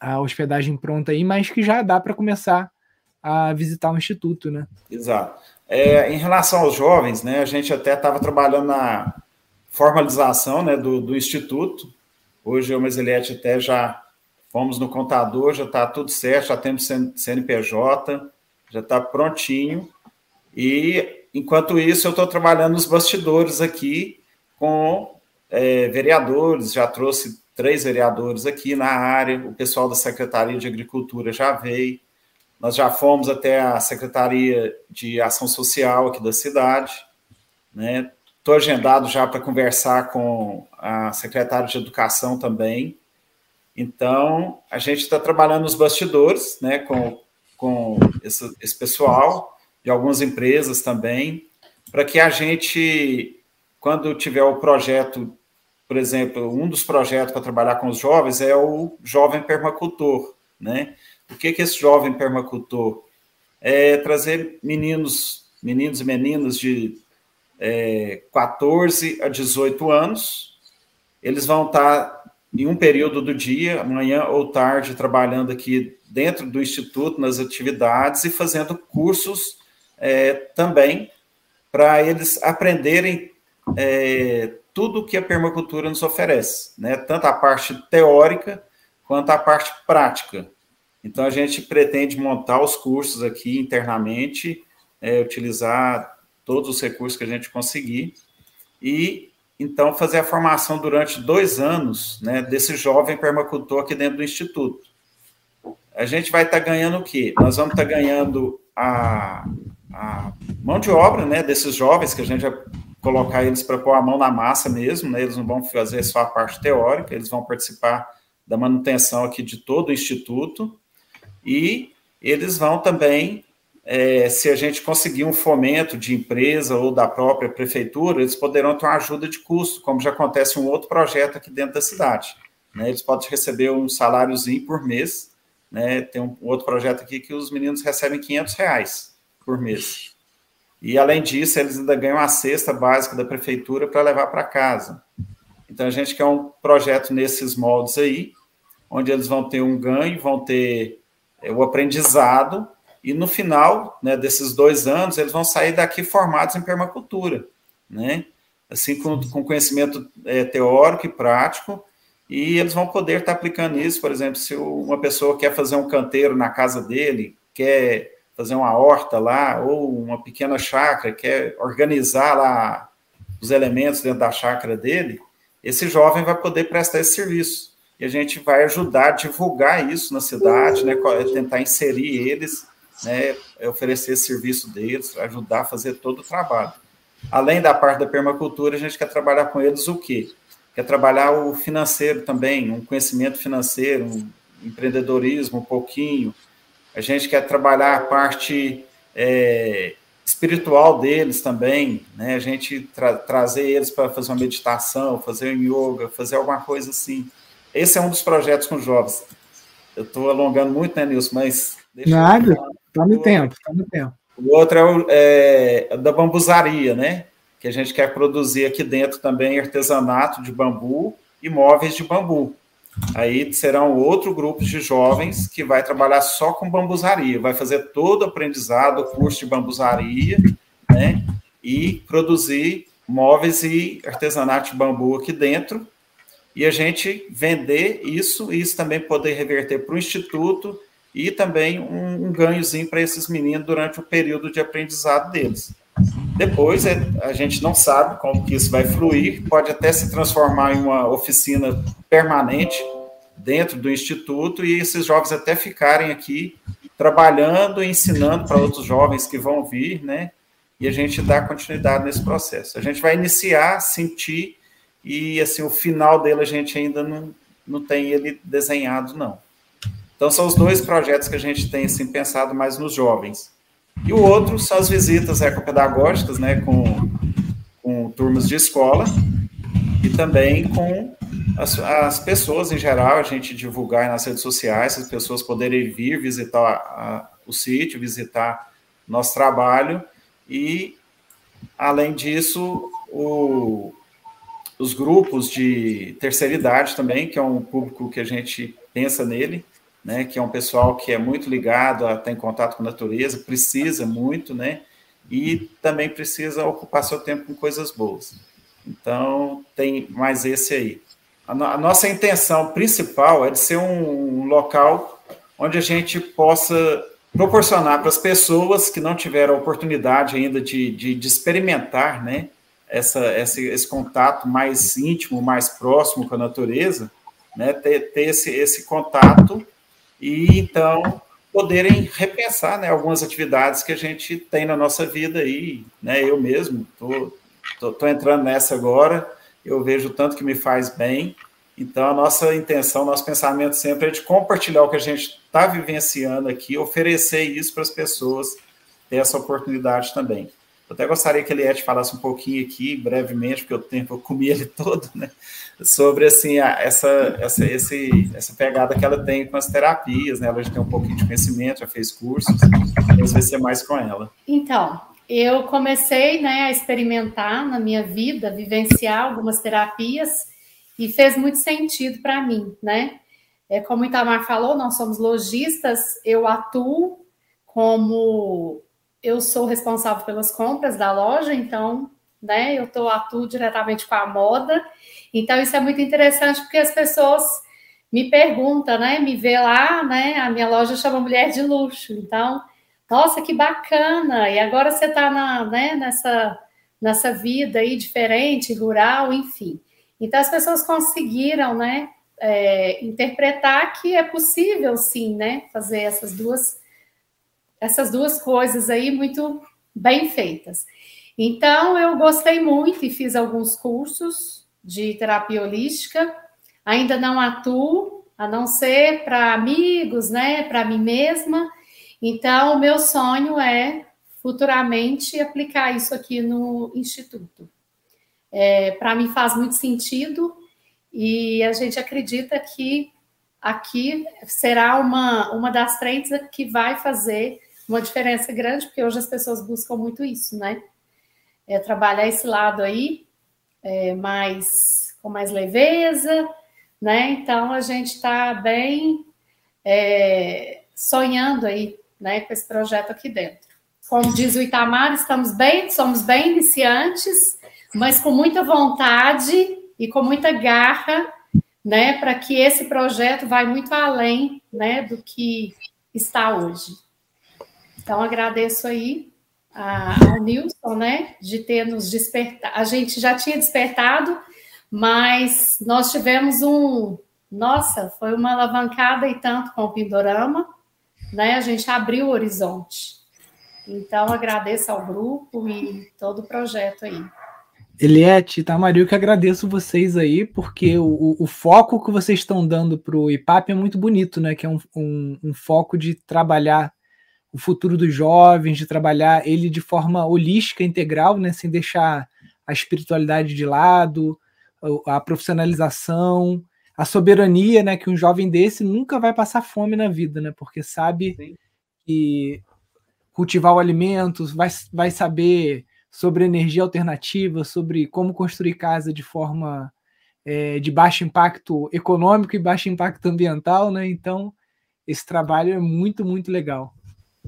a hospedagem pronta aí, mas que já dá para começar a visitar o instituto, né? Exato. É, em relação aos jovens, né? A gente até estava trabalhando na formalização, né? Do, do instituto. Hoje eu, Meselete, até já Fomos no contador, já está tudo certo, já temos CNPJ, já está prontinho. E, enquanto isso, eu estou trabalhando nos bastidores aqui com é, vereadores, já trouxe três vereadores aqui na área, o pessoal da Secretaria de Agricultura já veio, nós já fomos até a Secretaria de Ação Social aqui da cidade, né? Estou agendado já para conversar com a secretária de Educação também, então, a gente está trabalhando nos bastidores, né, com, com esse, esse, pessoal, de algumas empresas também, para que a gente, quando tiver o projeto, por exemplo, um dos projetos para trabalhar com os jovens é o jovem permacultor, né? O que que esse jovem permacultor é trazer meninos, meninos e meninas de é, 14 a 18 anos, eles vão estar em um período do dia, manhã ou tarde, trabalhando aqui dentro do Instituto, nas atividades e fazendo cursos é, também para eles aprenderem é, tudo que a permacultura nos oferece, né? tanto a parte teórica quanto a parte prática. Então, a gente pretende montar os cursos aqui internamente, é, utilizar todos os recursos que a gente conseguir e então fazer a formação durante dois anos né, desse jovem permacultor aqui dentro do Instituto. A gente vai estar tá ganhando o quê? Nós vamos estar tá ganhando a, a mão de obra né, desses jovens, que a gente vai colocar eles para pôr a mão na massa mesmo, né, eles não vão fazer só a parte teórica, eles vão participar da manutenção aqui de todo o Instituto, e eles vão também é, se a gente conseguir um fomento de empresa ou da própria prefeitura, eles poderão ter uma ajuda de custo, como já acontece um outro projeto aqui dentro da cidade. Né? Eles podem receber um saláriozinho por mês. Né? Tem um outro projeto aqui que os meninos recebem 500 reais por mês. E, além disso, eles ainda ganham a cesta básica da prefeitura para levar para casa. Então, a gente quer um projeto nesses moldes aí, onde eles vão ter um ganho, vão ter é, o aprendizado e no final né, desses dois anos, eles vão sair daqui formados em permacultura, né? Assim, com, com conhecimento é, teórico e prático, e eles vão poder estar aplicando isso, por exemplo, se uma pessoa quer fazer um canteiro na casa dele, quer fazer uma horta lá, ou uma pequena chácara, quer organizar lá os elementos dentro da chácara dele, esse jovem vai poder prestar esse serviço. E a gente vai ajudar a divulgar isso na cidade, né, tentar inserir eles né, é oferecer esse serviço deles, ajudar a fazer todo o trabalho. Além da parte da permacultura, a gente quer trabalhar com eles o quê? Quer trabalhar o financeiro também, um conhecimento financeiro, um empreendedorismo um pouquinho. A gente quer trabalhar a parte é, espiritual deles também, né? A gente tra trazer eles para fazer uma meditação, fazer um yoga, fazer alguma coisa assim. Esse é um dos projetos com jovens. Eu estou alongando muito, né, Nilson? Mas Nada, está no tempo, está no tempo. O outro é, o, é da bambuzaria, né? Que a gente quer produzir aqui dentro também artesanato de bambu e móveis de bambu. Aí serão outro grupo de jovens que vai trabalhar só com bambuzaria, vai fazer todo o aprendizado, o curso de bambuzaria, né? E produzir móveis e artesanato de bambu aqui dentro. E a gente vender isso, e isso também poder reverter para o Instituto e também um, um ganhozinho para esses meninos durante o período de aprendizado deles. Depois, é, a gente não sabe como que isso vai fluir, pode até se transformar em uma oficina permanente dentro do instituto e esses jovens até ficarem aqui trabalhando e ensinando para outros jovens que vão vir, né? E a gente dá continuidade nesse processo. A gente vai iniciar, sentir e assim o final dele a gente ainda não, não tem ele desenhado não. Então, são os dois projetos que a gente tem assim, pensado mais nos jovens. E o outro são as visitas ecopedagógicas, né, com, com turmas de escola e também com as, as, pessoas em geral, a gente divulgar nas redes sociais, as pessoas poderem vir visitar a, o sítio, visitar nosso trabalho. E, além disso, o, os grupos de terceira idade também, que é um público que a gente pensa nele, né, que é um pessoal que é muito ligado a contato com a natureza, precisa muito, né, e também precisa ocupar seu tempo com coisas boas. Então, tem mais esse aí. A, no, a nossa intenção principal é de ser um, um local onde a gente possa proporcionar para as pessoas que não tiveram a oportunidade ainda de, de, de experimentar, né, essa, esse, esse contato mais íntimo, mais próximo com a natureza, né, ter, ter esse, esse contato e então poderem repensar né, algumas atividades que a gente tem na nossa vida aí, né? Eu mesmo tô, tô, tô entrando nessa agora, eu vejo tanto que me faz bem. Então, a nossa intenção, nosso pensamento sempre é de compartilhar o que a gente está vivenciando aqui, oferecer isso para as pessoas ter essa oportunidade também. Eu até gostaria que a Eliette falasse um pouquinho aqui, brevemente, porque o tempo eu comi ele todo, né? Sobre assim, a, essa, essa, esse, essa pegada que ela tem com as terapias, né? Ela já tem um pouquinho de conhecimento, já fez cursos, mas vai ser mais com ela. Então, eu comecei né, a experimentar na minha vida, vivenciar algumas terapias, e fez muito sentido para mim, né? É, como o Itamar falou, nós somos lojistas, eu atuo como eu sou responsável pelas compras da loja, então, né, eu tô, atuo diretamente com a moda. Então, isso é muito interessante porque as pessoas me perguntam, né, me vê lá, né, a minha loja chama Mulher de Luxo. Então, nossa, que bacana! E agora você está na, né, nessa, nessa vida aí diferente, rural, enfim. Então, as pessoas conseguiram, né, é, interpretar que é possível, sim, né, fazer essas duas essas duas coisas aí muito bem feitas. Então, eu gostei muito e fiz alguns cursos de terapia holística. Ainda não atuo, a não ser para amigos, né, para mim mesma. Então, o meu sonho é futuramente aplicar isso aqui no instituto. É, para mim faz muito sentido e a gente acredita que aqui será uma, uma das frentes que vai fazer uma diferença grande, porque hoje as pessoas buscam muito isso, né? É trabalhar esse lado aí, é, mais com mais leveza, né? Então a gente está bem é, sonhando aí, né, com esse projeto aqui dentro. Como diz o Itamar, estamos bem, somos bem iniciantes, mas com muita vontade e com muita garra, né, para que esse projeto vá muito além, né, do que está hoje. Então, agradeço aí ao Nilson, né, de ter nos despertado. A gente já tinha despertado, mas nós tivemos um. Nossa, foi uma alavancada e tanto com o Pindorama, né? A gente abriu o horizonte. Então, agradeço ao grupo e todo o projeto aí. Eliette, Tamario, que agradeço vocês aí, porque o, o foco que vocês estão dando para o IPAP é muito bonito, né? Que é um, um, um foco de trabalhar o futuro dos jovens, de trabalhar ele de forma holística, integral, né, sem deixar a espiritualidade de lado, a profissionalização, a soberania, né, que um jovem desse nunca vai passar fome na vida, né, porque sabe Sim. que cultivar o alimento, vai, vai saber sobre energia alternativa, sobre como construir casa de forma é, de baixo impacto econômico e baixo impacto ambiental, né? Então, esse trabalho é muito, muito legal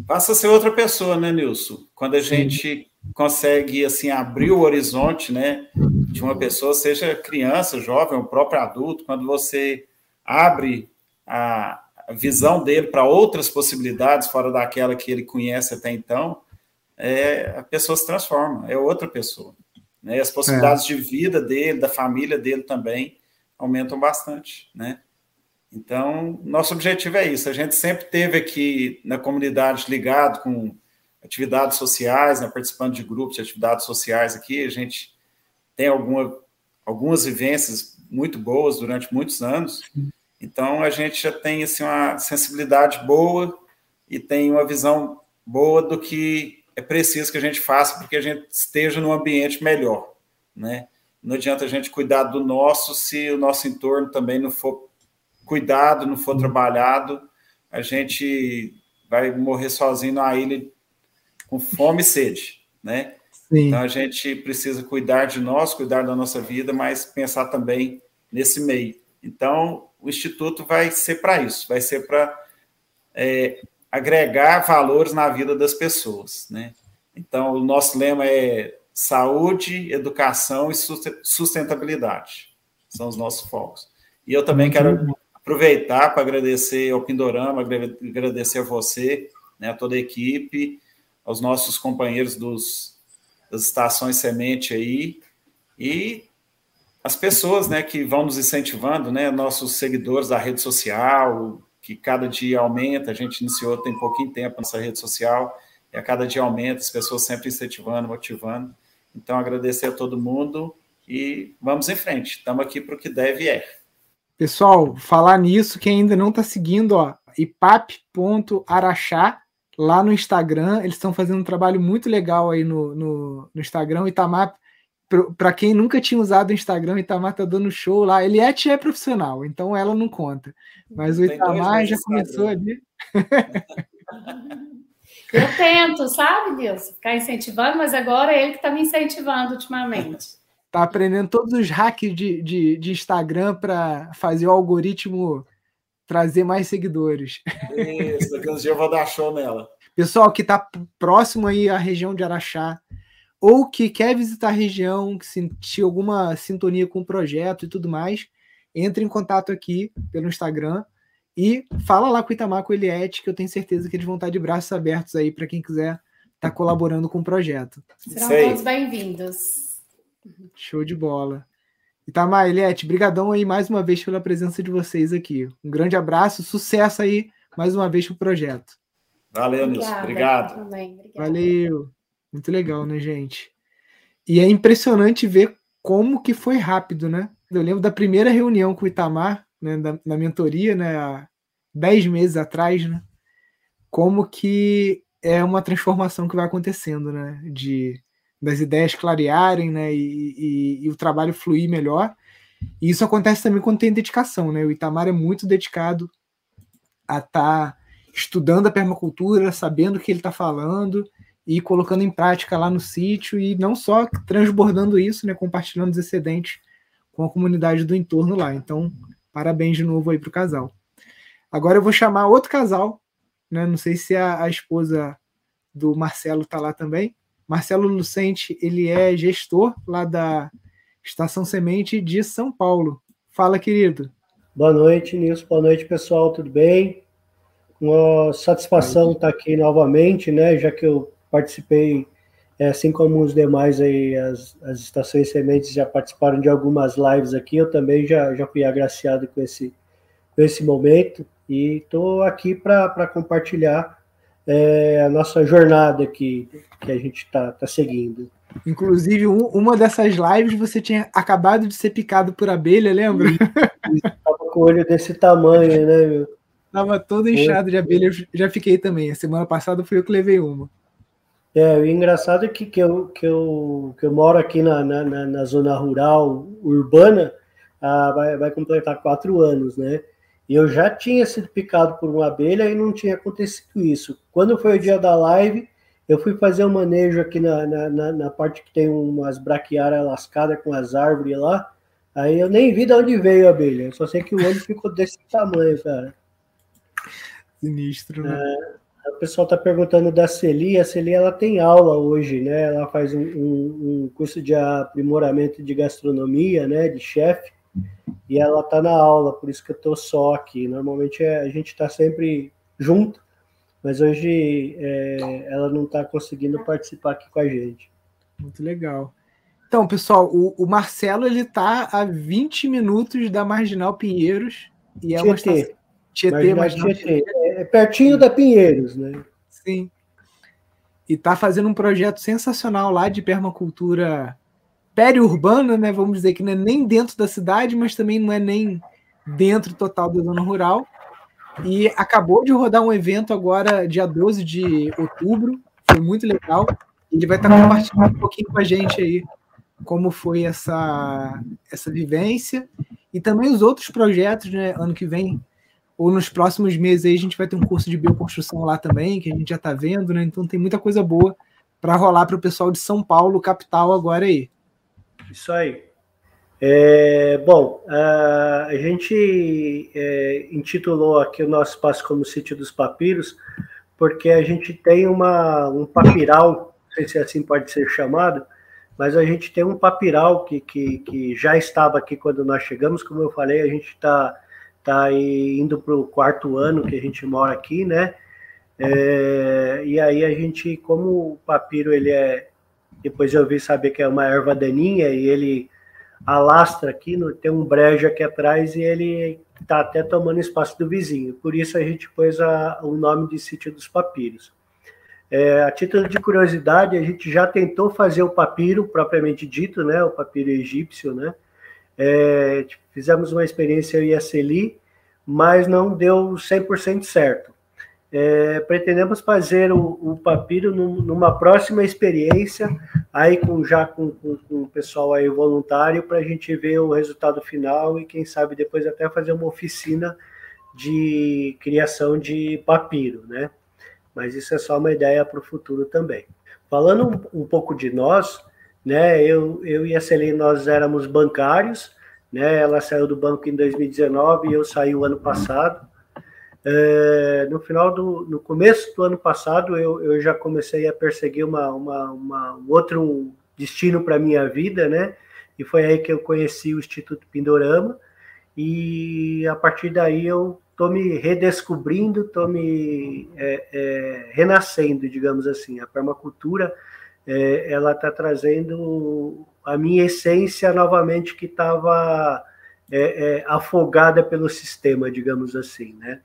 passa a ser outra pessoa, né, Nilson? Quando a gente consegue assim abrir o horizonte, né, de uma pessoa, seja criança, jovem, o próprio adulto, quando você abre a, visão dele para outras possibilidades fora daquela que ele conhece até então, é, a pessoa se transforma, é outra pessoa. Né? As possibilidades é. de vida dele, da família dele também aumentam bastante, né? Então, nosso objetivo é isso. A gente sempre teve aqui na comunidade ligado com atividades sociais, né, participando de grupos de atividades sociais aqui. A gente tem alguma, algumas vivências muito boas durante muitos anos. Então, a gente já tem assim, uma sensibilidade boa e tem uma visão boa do que é preciso que a gente faça para que a gente esteja num ambiente melhor. Né? Não adianta a gente cuidar do nosso se o nosso entorno também não for cuidado, não for trabalhado, a gente vai morrer sozinho na ilha com fome e sede, né? Sim. Então a gente precisa cuidar de nós, cuidar da nossa vida, mas pensar também nesse meio. Então o instituto vai ser para isso, vai ser para é, agregar valores na vida das pessoas, né? Então o nosso lema é saúde, educação e sustentabilidade. São os nossos focos. E eu também quero aproveitar para agradecer ao Pindorama, agradecer a você, né, a toda a equipe, aos nossos companheiros dos, das estações semente aí e as pessoas, né, que vão nos incentivando, né, nossos seguidores da rede social, que cada dia aumenta, a gente iniciou tem pouquinho tempo nessa rede social, e a cada dia aumenta, as pessoas sempre incentivando, motivando. Então, agradecer a todo mundo e vamos em frente. Estamos aqui para o que deve e é. Pessoal, falar nisso, quem ainda não está seguindo, ó, ipap.araxá, lá no Instagram. Eles estão fazendo um trabalho muito legal aí no, no, no Instagram. O Itamar, para quem nunca tinha usado o Instagram, o Itamar tá dando show lá. Ele é tia profissional, então ela não conta. Mas o Itamar já começou ali. Eu tento, sabe, Deus? Ficar incentivando, mas agora é ele que está me incentivando ultimamente. Tá aprendendo todos os hacks de, de, de Instagram para fazer o algoritmo trazer mais seguidores. Isso, daqui uns dias eu vou dar show nela. Pessoal que está próximo aí à região de Araxá, ou que quer visitar a região, que sentir alguma sintonia com o projeto e tudo mais, entre em contato aqui pelo Instagram e fala lá com o Itamar, com o Eliette, que eu tenho certeza que eles vão estar de braços abertos aí para quem quiser estar tá colaborando com o projeto. Serão todos bem-vindos. Show de bola. Itamar, Eliette, brigadão aí mais uma vez pela presença de vocês aqui. Um grande abraço, sucesso aí mais uma vez para o projeto. Valeu, Nilson. Obrigado. Também, Valeu. Muito legal, né, gente? E é impressionante ver como que foi rápido, né? Eu lembro da primeira reunião com o Itamar, né, da, na mentoria, né, há 10 meses atrás, né? Como que é uma transformação que vai acontecendo, né? De das ideias clarearem, né? E, e, e, o trabalho fluir melhor. E isso acontece também quando tem dedicação, né? O Itamar é muito dedicado a estar tá estudando a permacultura, sabendo o que ele está falando e colocando em prática lá no sítio e não só transbordando isso, né? Compartilhando os excedentes com a comunidade do entorno lá. Então, parabéns de novo aí para o casal. Agora eu vou chamar outro casal, né? Não sei se a, a esposa do Marcelo está lá também. Marcelo Lucente, ele é gestor lá da Estação Semente de São Paulo. Fala, querido. Boa noite, Nilson. Boa noite, pessoal. Tudo bem? Uma satisfação estar aqui novamente, né? Já que eu participei, é, assim como os demais aí, as, as estações sementes já participaram de algumas lives aqui, eu também já, já fui agraciado com esse, com esse momento e estou aqui para compartilhar é, a nossa jornada aqui que a gente está tá seguindo. Inclusive, um, uma dessas lives você tinha acabado de ser picado por abelha, lembra? Estava com o olho desse tamanho, né, meu? Tava todo inchado de abelha, eu já fiquei também. A semana passada fui eu que levei uma. É, o engraçado é que, que, eu, que, eu, que eu moro aqui na, na, na zona rural urbana, ah, vai, vai completar quatro anos, né? E eu já tinha sido picado por uma abelha e não tinha acontecido isso. Quando foi o dia da live, eu fui fazer um manejo aqui na, na, na parte que tem umas braquiárias lascadas com as árvores lá. Aí eu nem vi de onde veio a abelha. Eu só sei que o olho ficou desse tamanho, cara. Sinistro, né? É, o pessoal está perguntando da Celi. A Celi ela tem aula hoje, né? Ela faz um, um, um curso de aprimoramento de gastronomia, né? De chefe e ela tá na aula, por isso que eu tô só aqui. Normalmente é, a gente está sempre junto, mas hoje é, ela não está conseguindo participar aqui com a gente. Muito legal. Então, pessoal, o, o Marcelo ele tá a 20 minutos da Marginal Pinheiros e é Tietê. uma estação... Tietê, Marginal Tietê. É, é pertinho da Pinheiros, né? Sim. E tá fazendo um projeto sensacional lá de permacultura periurbana, né? Vamos dizer que não é nem dentro da cidade, mas também não é nem dentro total da zona rural. E acabou de rodar um evento agora, dia 12 de outubro, foi muito legal. Ele vai estar compartilhando um pouquinho com a gente aí como foi essa, essa vivência e também os outros projetos, né? Ano que vem ou nos próximos meses aí a gente vai ter um curso de bioconstrução lá também, que a gente já está vendo, né? Então tem muita coisa boa para rolar para o pessoal de São Paulo, capital, agora aí. Isso aí. É, bom, a, gente é, intitulou aqui o nosso espaço como Sítio dos Papiros, porque a gente tem uma, um papiral, não sei se assim pode ser chamado, mas a gente tem um papiral que, que, que já estava aqui quando nós chegamos, como eu falei, a gente está tá indo para o quarto ano que a gente mora aqui, né? É, e aí a gente, como o papiro ele é depois eu vi saber que é uma erva daninha e ele alastra aqui, tem um brejo aqui atrás e ele está até tomando espaço do vizinho. Por isso a gente pôs a, o nome de Sítio dos Papiros. É, a título de curiosidade, a gente já tentou fazer o papiro propriamente dito, né, o papiro egípcio, né? É, fizemos uma experiência em Aceli, mas não deu 100% certo. É, pretendemos fazer o, o papiro num, numa próxima experiência, aí com já com, com, com o pessoal aí voluntário, para a gente ver o resultado final e quem sabe depois até fazer uma oficina de criação de papiro, né? Mas isso é só uma ideia para o futuro também. Falando um, um, pouco de nós, né? Eu, eu e a Celene nós éramos bancários, né? Ela saiu do banco em 2019 e eu saí o ano passado. É, no final do, no começo do ano passado, eu, eu já comecei a perseguir uma, uma, uma um outro destino para minha vida, né? E foi aí que eu conheci o Instituto Pindorama. E a partir daí eu estou me redescobrindo, estou me é, é, renascendo, digamos assim. A permacultura é, ela está trazendo a minha essência novamente que estava é, é, afogada pelo sistema, digamos assim, né?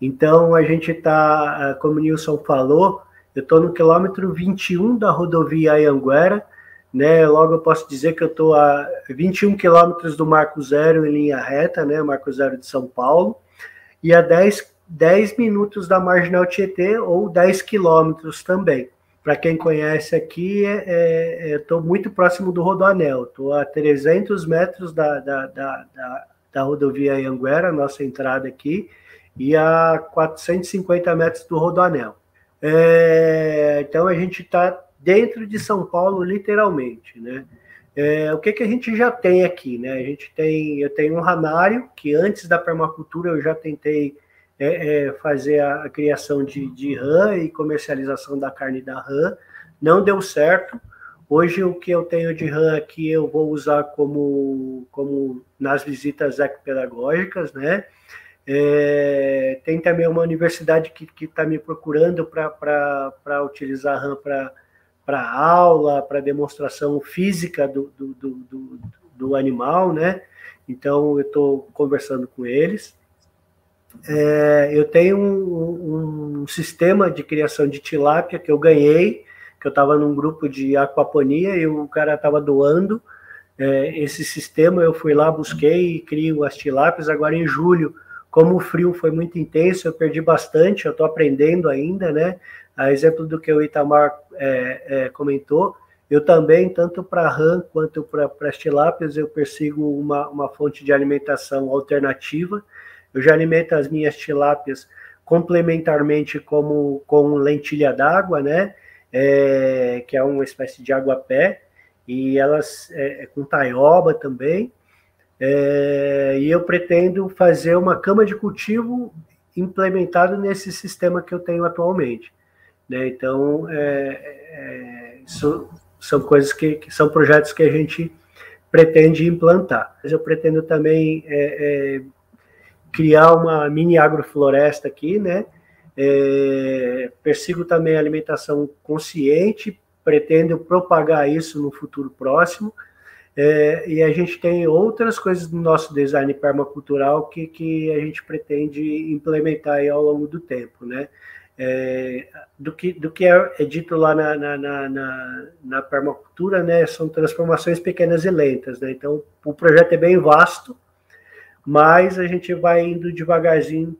Então, a gente está, como o Nilson falou, eu estou no quilômetro 21 da rodovia Anhanguera, né? Logo eu posso dizer que eu estou a 21 quilômetros do Marco Zero em linha reta, né? Marco Zero de São Paulo, e a 10, 10 minutos da Marginal Tietê, ou 10 quilômetros também. Para quem conhece aqui, estou é, é, muito próximo do Rodoanel, estou a 300 metros da, da, da, da, da rodovia Anhanguera, nossa entrada aqui, e a 450 metros do Rodoanel. É, então a gente está dentro de São Paulo, literalmente, né? É, o que, que a gente já tem aqui, né? A gente tem, eu tenho um ranário que antes da permacultura eu já tentei é, é, fazer a, a, criação de, de rã e comercialização da carne da rã, não deu certo. Hoje o que eu tenho de rã aqui eu vou usar como, como nas visitas ecopedagógicas, né? É, tem também uma universidade que está me procurando para utilizar RAM para aula, para demonstração física do, do, do, do, animal, né? Então, eu estou conversando com eles. É, eu tenho um, um, sistema de criação de tilápia que eu ganhei, que eu estava num grupo de aquaponia e o cara estava doando é, esse sistema. Eu fui lá, busquei e crio as tilápias. Agora, em julho, como o frio foi muito intenso, eu perdi bastante, eu estou aprendendo ainda, né? A exemplo do que o Itamar é, é, comentou, eu também, tanto para rã quanto para as tilápias, eu persigo uma, uma fonte de alimentação alternativa. Eu já alimento as minhas tilápias complementarmente como com lentilha d'água, né? É, que é uma espécie de água-pé, e elas é, é com taioba também. É, e eu pretendo fazer uma cama de cultivo implementado nesse sistema que eu tenho atualmente. Né? Então, é, é, são coisas que, que, são projetos que a gente pretende implantar. Mas eu pretendo também é, é, criar uma mini agrofloresta aqui, né? É, persigo também a alimentação consciente, pretendo propagar isso no futuro próximo. É, e a gente tem outras coisas no nosso design permacultural que, que a gente pretende implementar ao longo do tempo, né? É, do, que, do que é, é dito lá na, na, na, na, permacultura, né? São transformações pequenas e lentas, né? Então, o projeto é bem vasto, mas a gente vai indo devagarzinho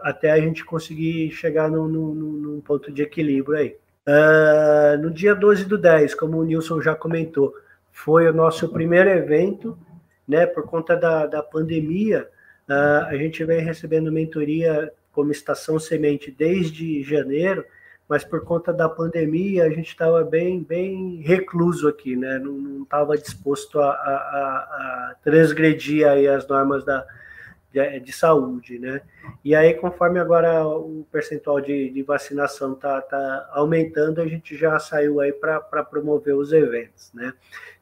até a gente conseguir chegar num, ponto de equilíbrio aí. Uh, no dia 12 do 10, como o Nilson já comentou, foi o nosso primeiro evento, né? Por conta da, da pandemia, uh, a gente vem recebendo mentoria como Estação Semente desde janeiro, mas por conta da pandemia a gente estava bem, bem recluso aqui, né? Não estava disposto a, a, a, transgredir aí as normas da, de, de, saúde, né? E aí, conforme agora o percentual de, de vacinação está tá aumentando, a gente já saiu aí para promover os eventos, né?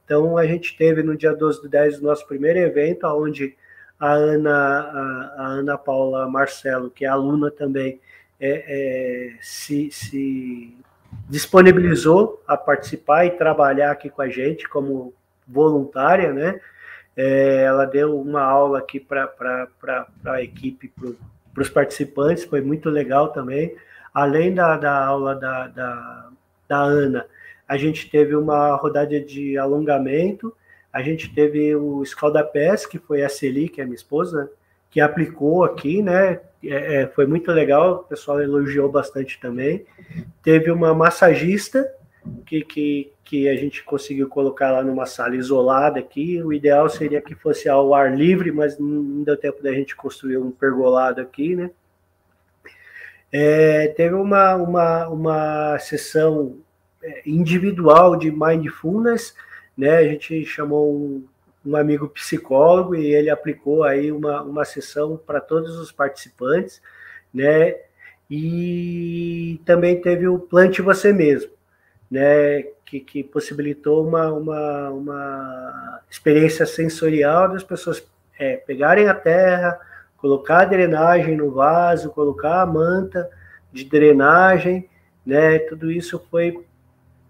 Então, a gente teve no dia 12 do 10 o nosso primeiro evento, onde a Ana, a, a Ana Paula Marcelo, que é aluna também, é, é, se, se disponibilizou a participar e trabalhar aqui com a gente como voluntária, né? É, ela deu uma aula aqui para a equipe, para os participantes, foi muito legal também. Além da, da aula da, da, da Ana, a gente teve uma rodada de alongamento, a gente teve o Escaldapés, que foi a Celi, que é minha esposa, que aplicou aqui, né? É, é, foi muito legal, o pessoal elogiou bastante também. Teve uma massagista que, que, que a gente conseguiu colocar lá numa sala isolada aqui. O ideal seria que fosse ao ar livre, mas não deu tempo da gente construir um pergolado aqui, né? É, teve uma, uma, uma sessão individual de mindfulness, né? A gente chamou um, um amigo psicólogo e ele aplicou aí uma, uma sessão para todos os participantes, né? E também teve o Plante Você Mesmo, né? Que, que possibilitou uma, uma, uma experiência sensorial das pessoas é, pegarem a terra, colocar a drenagem no vaso, colocar a manta de drenagem, né? Tudo isso foi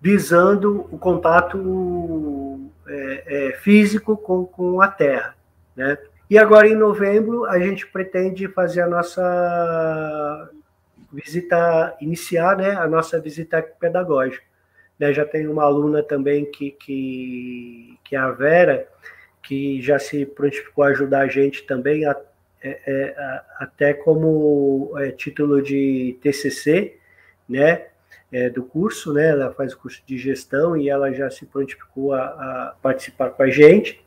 visando o contato é, é, físico com, com a terra, né? E agora em novembro a gente pretende fazer a nossa visita iniciar, né? A nossa visita pedagógica. Né? Já tem uma aluna também que, que, que é a Vera, que já se prontificou a ajudar a gente também a é, é, até como é, título de TCC, né, é, do curso, né, ela faz o curso de gestão e ela já se prontificou a, a, participar com a gente,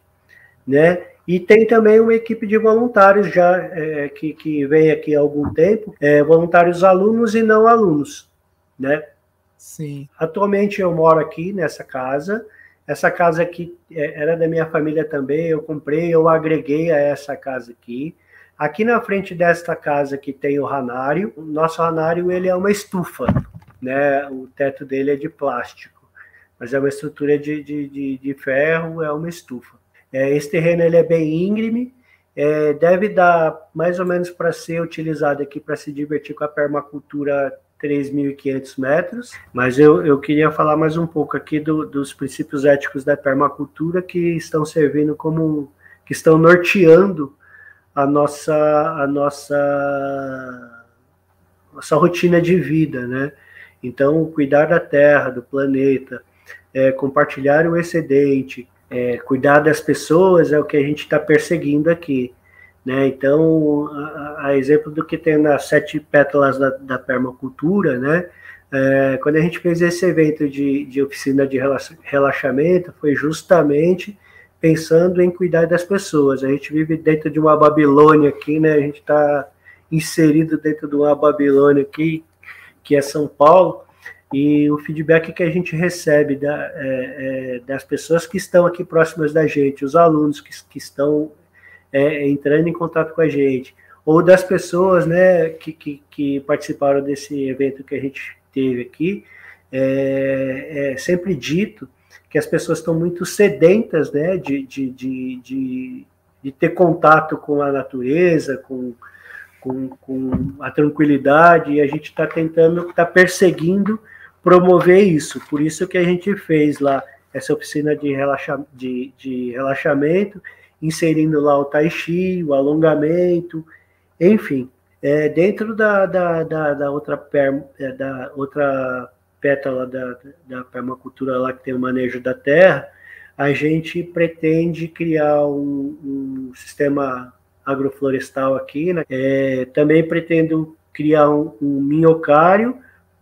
né, e tem também uma equipe de voluntários já é, que, que vem aqui há algum tempo, é, voluntários alunos e não alunos, né. Sim. Atualmente eu moro aqui nessa casa, essa casa aqui era da minha família também, eu comprei, eu agreguei a essa casa aqui, Aqui na frente desta casa que tem o ranário, o nosso ranário ele é uma estufa, né? O teto dele é de plástico, mas é uma estrutura de, de, de, de ferro, é uma estufa. É, esse terreno ele é bem íngreme, é, deve dar mais ou menos para ser utilizado aqui para se divertir com a permacultura 3.500 metros, mas eu, eu queria falar mais um pouco aqui do, dos princípios éticos da permacultura que estão servindo como, que estão norteando a nossa a nossa nossa rotina de vida, né? Então, cuidar da Terra, do planeta, é, compartilhar o excedente, é, cuidar das pessoas é o que a gente está perseguindo aqui. Né? Então, a, a, exemplo do que tem nas sete pétalas da, da permacultura, né? É, quando a gente fez esse evento de, de oficina de relaxamento, foi justamente pensando em cuidar das pessoas. A gente vive dentro de uma Babilônia aqui, né? A gente está inserido dentro de uma Babilônia aqui, que é São Paulo, e o feedback que a gente recebe da, é, é, das pessoas que estão aqui próximas da gente, os alunos que, que estão é, entrando em contato com a gente, ou das pessoas né, que, que, que participaram desse evento que a gente teve aqui, é, é sempre dito que as pessoas estão muito sedentas né, de, de, de, de, de ter contato com a natureza, com, com, com a tranquilidade, e a gente está tentando, está perseguindo promover isso. Por isso que a gente fez lá essa oficina de, relaxa, de, de relaxamento, inserindo lá o tai chi, o alongamento, enfim. É, dentro da, da, da, da outra, per, é, da outra pétala da, da permacultura lá que tem o manejo da terra, a gente pretende criar um, um sistema agroflorestal aqui. Né? É, também pretendo criar um, um minhocário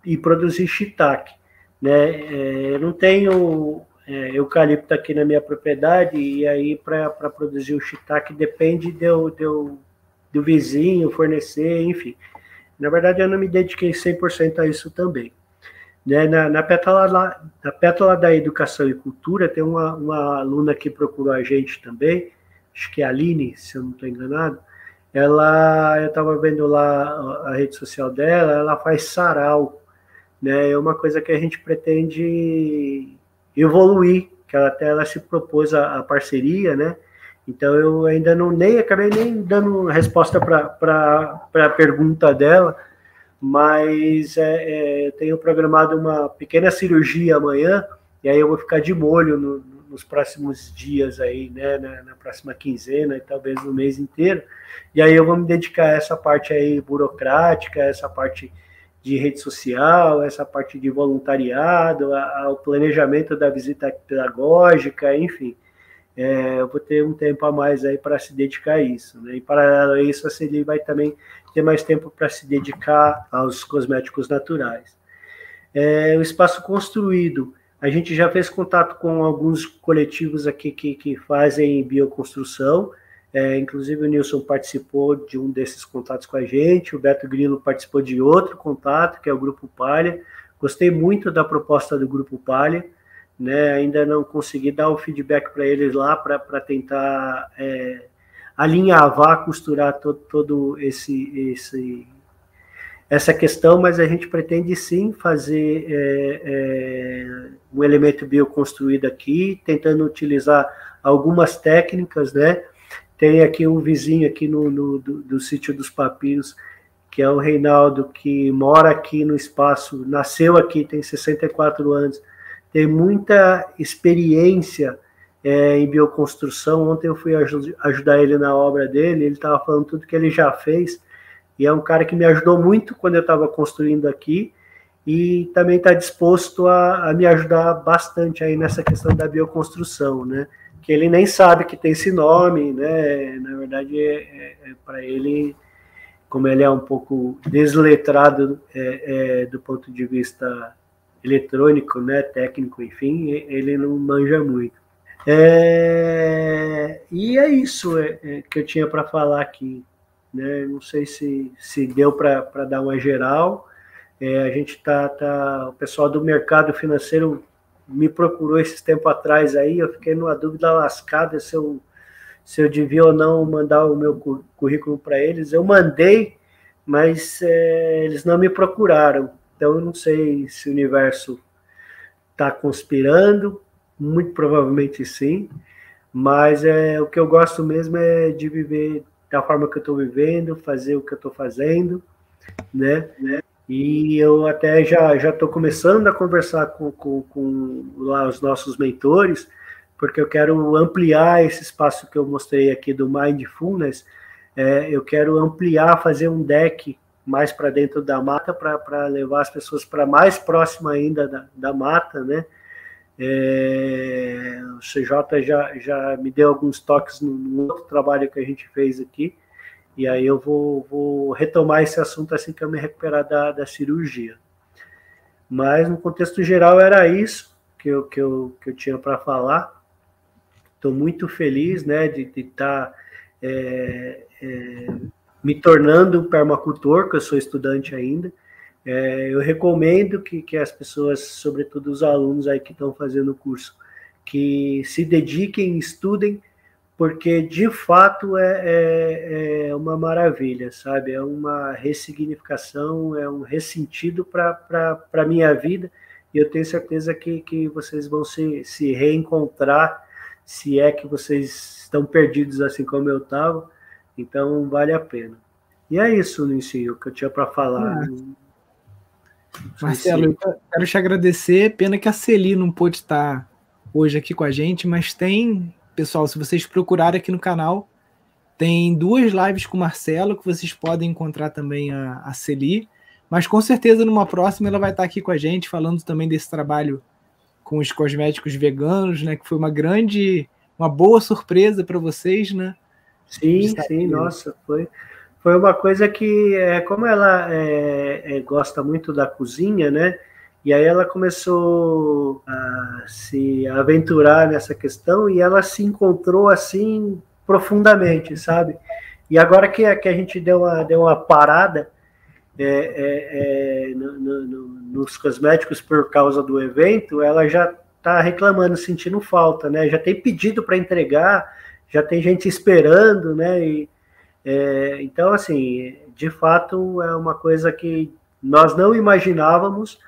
e produzir shiitake. Né? É, não tenho é, eucalipto aqui na minha propriedade e aí para produzir o shiitake depende de eu, do vizinho fornecer, enfim. Na verdade, eu não me dediquei 100% a isso também. Né? Na, na, pétala, na pétala da educação e cultura, tem uma, uma aluna que procurou a gente também, acho que é a Aline, se eu não estou enganado. Ela, eu estava vendo lá a rede social dela, ela faz sarau, né? É uma coisa que a gente pretende evoluir, que ela até ela se propôs a, a parceria, né? Então eu ainda não nem acabei nem dando resposta para a pergunta dela, mas é, é, eu tenho programado uma pequena cirurgia amanhã, e aí eu vou ficar de molho no, nos próximos dias aí, né, na, na, próxima quinzena e talvez no mês inteiro, e aí eu vou me dedicar a essa parte aí burocrática, essa parte de rede social, essa parte de voluntariado, ao planejamento da visita pedagógica, enfim. é, eu vou ter um tempo a mais aí para se dedicar a isso. Né? E para isso, a Celi vai também ter mais tempo para se dedicar aos cosméticos naturais. É, o espaço construído, a gente já fez contato com alguns coletivos aqui que, que fazem bioconstrução, é, inclusive o Nilson participou de um desses contatos com a gente, o Beto Grilo participou de outro contato, que é o Grupo Palha. Gostei muito da proposta do Grupo Palha, né? ainda não consegui dar o feedback para eles lá para tentar é, alinhavar, costurar todo, todo esse, esse essa questão, mas a gente pretende sim fazer é, é, um elemento bioconstruído aqui, tentando utilizar algumas técnicas, né? Tem aqui um vizinho aqui no, no do, do, sítio dos papiros, que é o Reinaldo, que mora aqui no espaço, nasceu aqui, tem 64 anos, tem muita experiência é, em bioconstrução. Ontem eu fui ajudar ele na obra dele, ele estava falando tudo que ele já fez, e é um cara que me ajudou muito quando eu estava construindo aqui e também está disposto a, a, me ajudar bastante aí nessa questão da bioconstrução, né? Que ele nem sabe que tem esse nome, né? Na verdade, é, é, é para ele, como ele é um pouco desletrado é, é, do ponto de vista eletrônico, né? Técnico, enfim, ele não manja muito. É, e é isso é, que eu tinha para falar aqui. Né? Não sei se, se deu para dar uma geral. É, a gente tá, tá. O pessoal do mercado financeiro me procurou esses tempo atrás aí, eu fiquei numa dúvida lascada se eu, se eu devia ou não mandar o meu currículo para eles. Eu mandei, mas é, eles não me procuraram. Então eu não sei se o universo está conspirando, muito provavelmente sim, mas é, o que eu gosto mesmo é de viver da forma que eu estou vivendo, fazer o que eu estou fazendo, né? né? E eu até já já estou começando a conversar com, com, com, os nossos mentores, porque eu quero ampliar esse espaço que eu mostrei aqui do Mindfulness. É, eu quero ampliar, fazer um deck mais para dentro da mata, para levar as pessoas para mais próxima ainda da, da mata, né? É, o CJ já, já me deu alguns toques no, outro trabalho que a gente fez aqui, e aí eu vou, vou retomar esse assunto assim que eu me recuperar da, da cirurgia. Mas no contexto geral era isso que eu, que eu, que eu tinha para falar. Estou muito feliz né, de estar tá, é, é, me tornando um permacultor, que eu sou estudante ainda. É, eu recomendo que, que as pessoas, sobretudo os alunos aí que estão fazendo o curso, que se dediquem, estudem, porque de fato é, é, é uma maravilha, sabe? É uma ressignificação, é um ressentido para a minha vida, e eu tenho certeza que, que vocês vão se, se reencontrar, se é que vocês estão perdidos assim como eu estava, então vale a pena. E é isso, Nicinho, que eu tinha para falar. É. Marcelo, eu quero te agradecer. Pena que a Celi não pôde estar hoje aqui com a gente, mas tem, pessoal, se vocês procurarem aqui no canal, tem duas lives com o Marcelo que vocês podem encontrar também a, a Celi. Mas com certeza numa próxima ela vai estar aqui com a gente, falando também desse trabalho com os cosméticos veganos, né? Que foi uma grande, uma boa surpresa para vocês, né? Sim, sim, nossa, foi foi uma coisa que, é, como ela é, é, gosta muito da cozinha, né? E aí ela começou a se aventurar nessa questão e ela se encontrou assim profundamente, sabe? E agora que, que a gente deu uma, deu uma parada é, é, é no, no, nos cosméticos por causa do evento, ela já está reclamando, sentindo falta, né? Já tem pedido para entregar, já tem gente esperando, né? E, é, então, assim, de fato é uma coisa que nós não imaginávamos,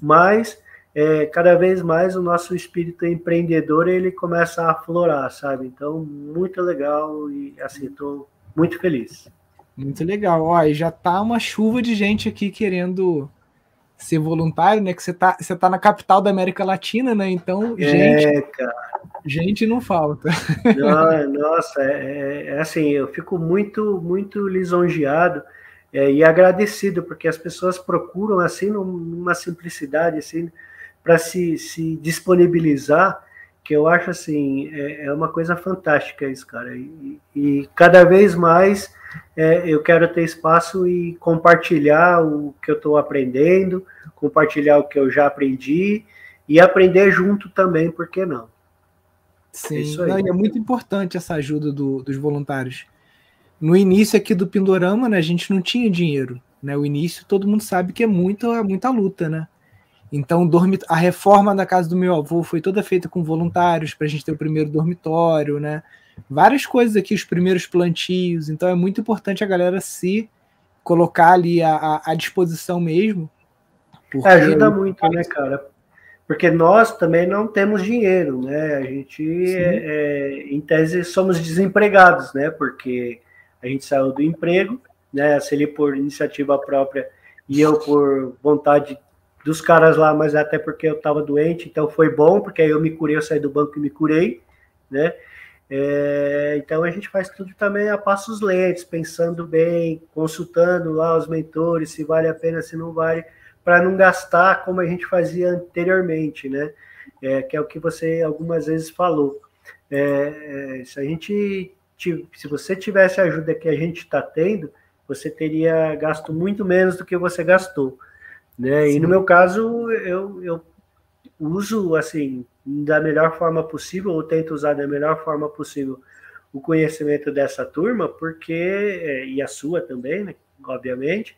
mas é, cada vez mais o nosso espírito empreendedor ele começa a aflorar, sabe? Então, muito legal e assim, estou muito feliz. Muito legal. Ó, e já tá uma chuva de gente aqui querendo ser voluntário, né? Que você tá, você tá na capital da América Latina, né? Então, é, gente, cara. gente não falta. Não, nossa, é, é, é, assim, eu fico muito, muito lisonjeado é, e agradecido, porque as pessoas procuram, assim, numa simplicidade, assim, para se, se disponibilizar que eu acho assim, é, é uma coisa fantástica isso, cara. E, e cada vez mais é, eu quero ter espaço e compartilhar o que eu estou aprendendo, compartilhar o que eu já aprendi e aprender junto também, por que não? Sim, é, não, é muito importante essa ajuda do, dos voluntários. No início aqui do Pindorama, né, a gente não tinha dinheiro. Né? O início todo mundo sabe que é muita, muita luta, né? Então, a reforma da casa do meu avô foi toda feita com voluntários para a gente ter o primeiro dormitório, né? Várias coisas aqui, os primeiros plantios. Então, é muito importante a galera se colocar ali à, disposição mesmo. É, ajuda muito, né, cara? Porque nós também não temos dinheiro, né? A gente, é, é, em tese, somos desempregados, né? Porque a gente saiu do emprego, né? Se ele por iniciativa própria e eu por vontade dos caras lá, mas até porque eu estava doente, então foi bom, porque aí eu me curei, eu saí do banco e me curei, né? É, então a gente faz tudo também a passos lentos, pensando bem, consultando lá os mentores, se vale a pena, se não vale, para não gastar como a gente fazia anteriormente, né? É, que é o que você algumas vezes falou. É, é se a gente, se você tivesse a ajuda que a gente está tendo, você teria gasto muito menos do que você gastou. Né? E no meu caso, eu, eu uso assim da melhor forma possível, ou tento usar da melhor forma possível o conhecimento dessa turma, porque, é, e a sua também, né, obviamente,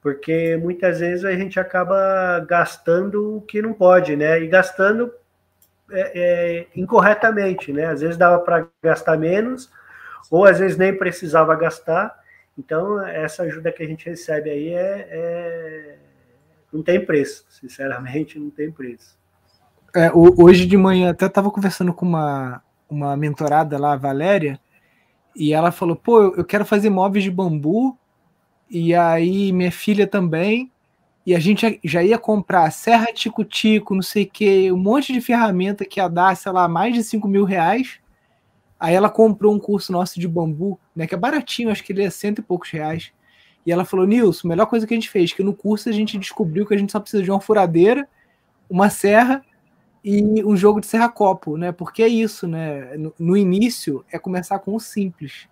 porque muitas vezes a gente acaba gastando o que não pode, né? E gastando é, é, incorretamente, né? Às vezes dava para gastar menos, ou às vezes nem precisava gastar. Então, essa ajuda que a gente recebe aí é, é não tem preço, sinceramente, não tem preço. É, hoje de manhã até estava conversando com uma, uma mentorada lá, a Valéria, e ela falou: pô, eu quero fazer móveis de bambu, e aí minha filha também, e a gente já ia comprar serra tico-tico, não sei o que, um monte de ferramenta que ia dar, sei lá, mais de 5 mil reais. Aí ela comprou um curso nosso de bambu, né, que é baratinho, acho que ele é cento e poucos reais. E ela falou: Nilson, melhor coisa que a gente fez, que no curso a gente descobriu que a gente só precisa de uma furadeira, uma serra e um jogo de serra-copo, né? Porque é isso, né? No, no início é começar com o simples.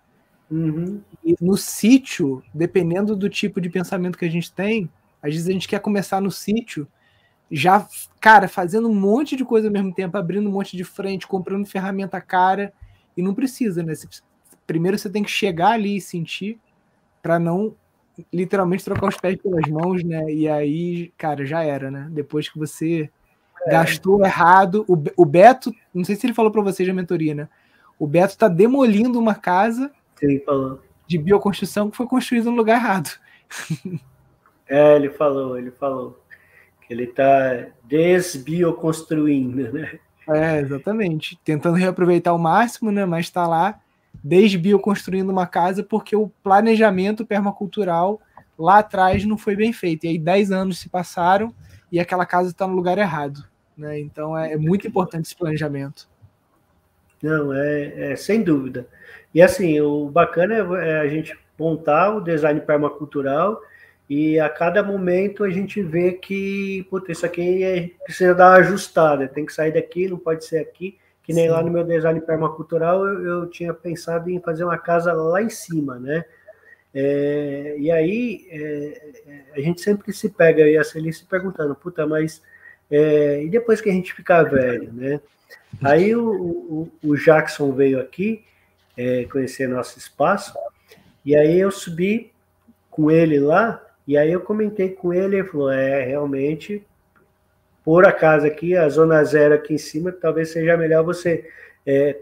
Uhum. E no sítio, dependendo do tipo de pensamento que a gente tem, às vezes a gente quer começar no sítio, já, cara, fazendo um monte de coisa ao mesmo tempo, abrindo um monte de frente, comprando ferramenta cara, e não precisa, né? Você, primeiro você tem que chegar ali e sentir para não literalmente trocar os pés pelas mãos, né? E aí, cara, já era, né? Depois que você é. gastou errado, o, o Beto, não sei se ele falou para vocês na mentoria, né? O Beto tá demolindo uma casa Sim, falou. de bioconstrução que foi construída no lugar errado. É, ele falou, ele falou que ele tá desbioconstruindo, né? É, exatamente. Tentando reaproveitar o máximo, né? Mas tá lá desbioconstruindo uma casa porque o planejamento permacultural lá atrás não foi bem feito. E aí 10 anos se passaram e aquela casa está no lugar errado. Né? Então é, é, muito importante esse planejamento. Não, é, é, sem dúvida. E assim, o bacana é, é a gente montar o design permacultural e a cada momento a gente vê que, puta, isso aqui é, precisa dar uma ajustada, tem que sair daqui, não pode ser aqui. Que nem Sim. lá no meu design permacultural eu, eu, tinha pensado em fazer uma casa lá em cima, né? É, e aí é, a gente sempre se pega, e a Celine se perguntando, puta, mas é, e depois que a gente ficar velho, né? Aí o, o, o Jackson veio aqui é, conhecer nosso espaço, e aí eu subi com ele lá, e aí eu comentei com ele, ele falou, é, realmente por acaso aqui, a zona zero aqui em cima, talvez seja melhor você é,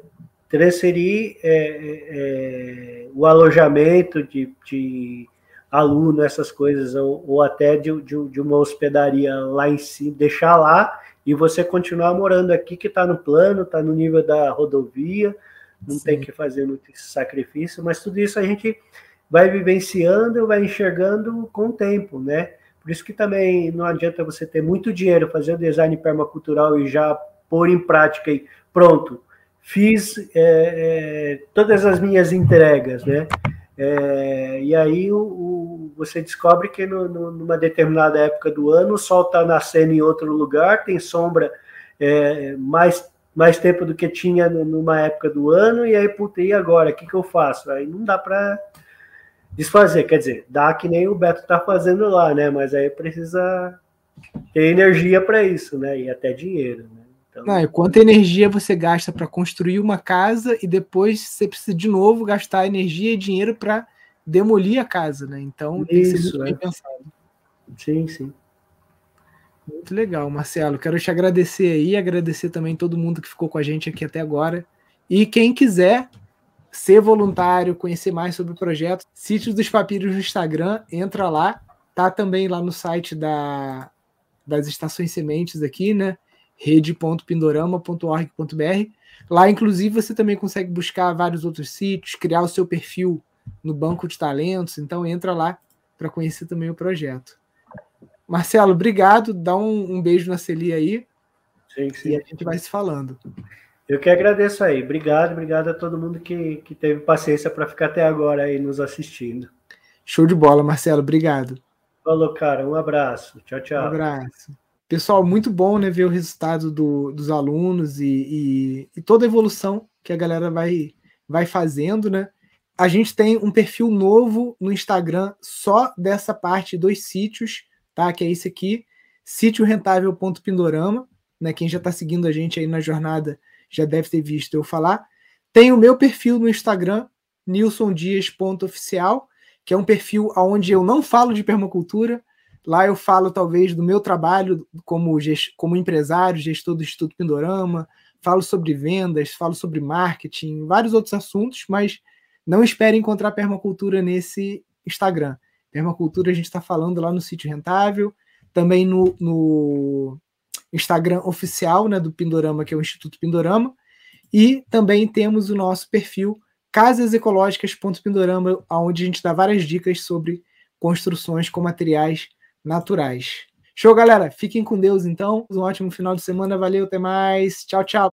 transferir é, é, é, o alojamento de, de, aluno, essas coisas, ou, ou até de, de, de, uma hospedaria lá em cima, deixar lá e você continuar morando aqui, que está no plano, está no nível da rodovia, não Sim. tem que fazer muito sacrifício, mas tudo isso a gente vai vivenciando, vai enxergando com o tempo, né? Por isso que também não adianta você ter muito dinheiro, fazer o design permacultural e já pôr em prática e pronto, fiz é, é, todas as minhas entregas, né? É, e aí o, o, você descobre que no, no, numa determinada época do ano o sol está nascendo em outro lugar, tem sombra é, mais mais tempo do que tinha numa época do ano, e aí, puta, e agora? O que, que eu faço? Aí não dá para desfazer, quer dizer, dá que nem o Beto tá fazendo lá, né? Mas aí precisa ter energia para isso, né? E até dinheiro, né? Então... Não, quanta energia você gasta para construir uma casa e depois você precisa de novo gastar energia e dinheiro para demolir a casa, né? Então tem isso, muito é. bem pensado. Sim, sim. Muito legal, Marcelo. Quero te agradecer aí, agradecer também todo mundo que ficou com a gente aqui até agora. E quem quiser ser voluntário, conhecer mais sobre o projeto, Sítio dos Papiros no Instagram, entra lá. Tá também lá no site da, das estações sementes aqui, né? rede.pindorama.org.br. Lá, inclusive, você também consegue buscar vários outros sítios, criar o seu perfil no banco de talentos. Então, entra lá para conhecer também o projeto. Marcelo, obrigado. Dá um, um beijo na Celi aí. Sim, sim. E a gente vai se falando. Eu que agradeço aí. Obrigado, obrigado a todo mundo que, que teve paciência para ficar até agora aí nos assistindo. Show de bola, Marcelo. Obrigado. Falou, cara. Um abraço. Tchau, tchau. Um abraço. Pessoal, muito bom né, ver o resultado do, dos alunos e, e, e, toda a evolução que a galera vai, vai fazendo, né? A gente tem um perfil novo no Instagram só dessa parte dos sítios tá? Que é esse aqui, sítio rentável.pindorama, né? Quem já está seguindo a gente aí na jornada já deve ter visto eu falar. Tem o meu perfil no Instagram, nilsondias.oficial, que é um perfil onde eu não falo de permacultura. Lá eu falo talvez do meu trabalho como, como empresário, gestor do Instituto Pindorama, falo sobre vendas, falo sobre marketing, vários outros assuntos, mas não espere encontrar permacultura nesse Instagram. Permacultura a gente está falando lá no sítio rentável, também no, no, Instagram oficial né, do Pindorama, que é o Instituto Pindorama, e também temos o nosso perfil casasecológicas.pindorama, onde a gente dá várias dicas sobre construções com materiais naturais. Show, galera. Fiquem com Deus, então. Um ótimo final de semana. Valeu, até mais. Tchau, tchau.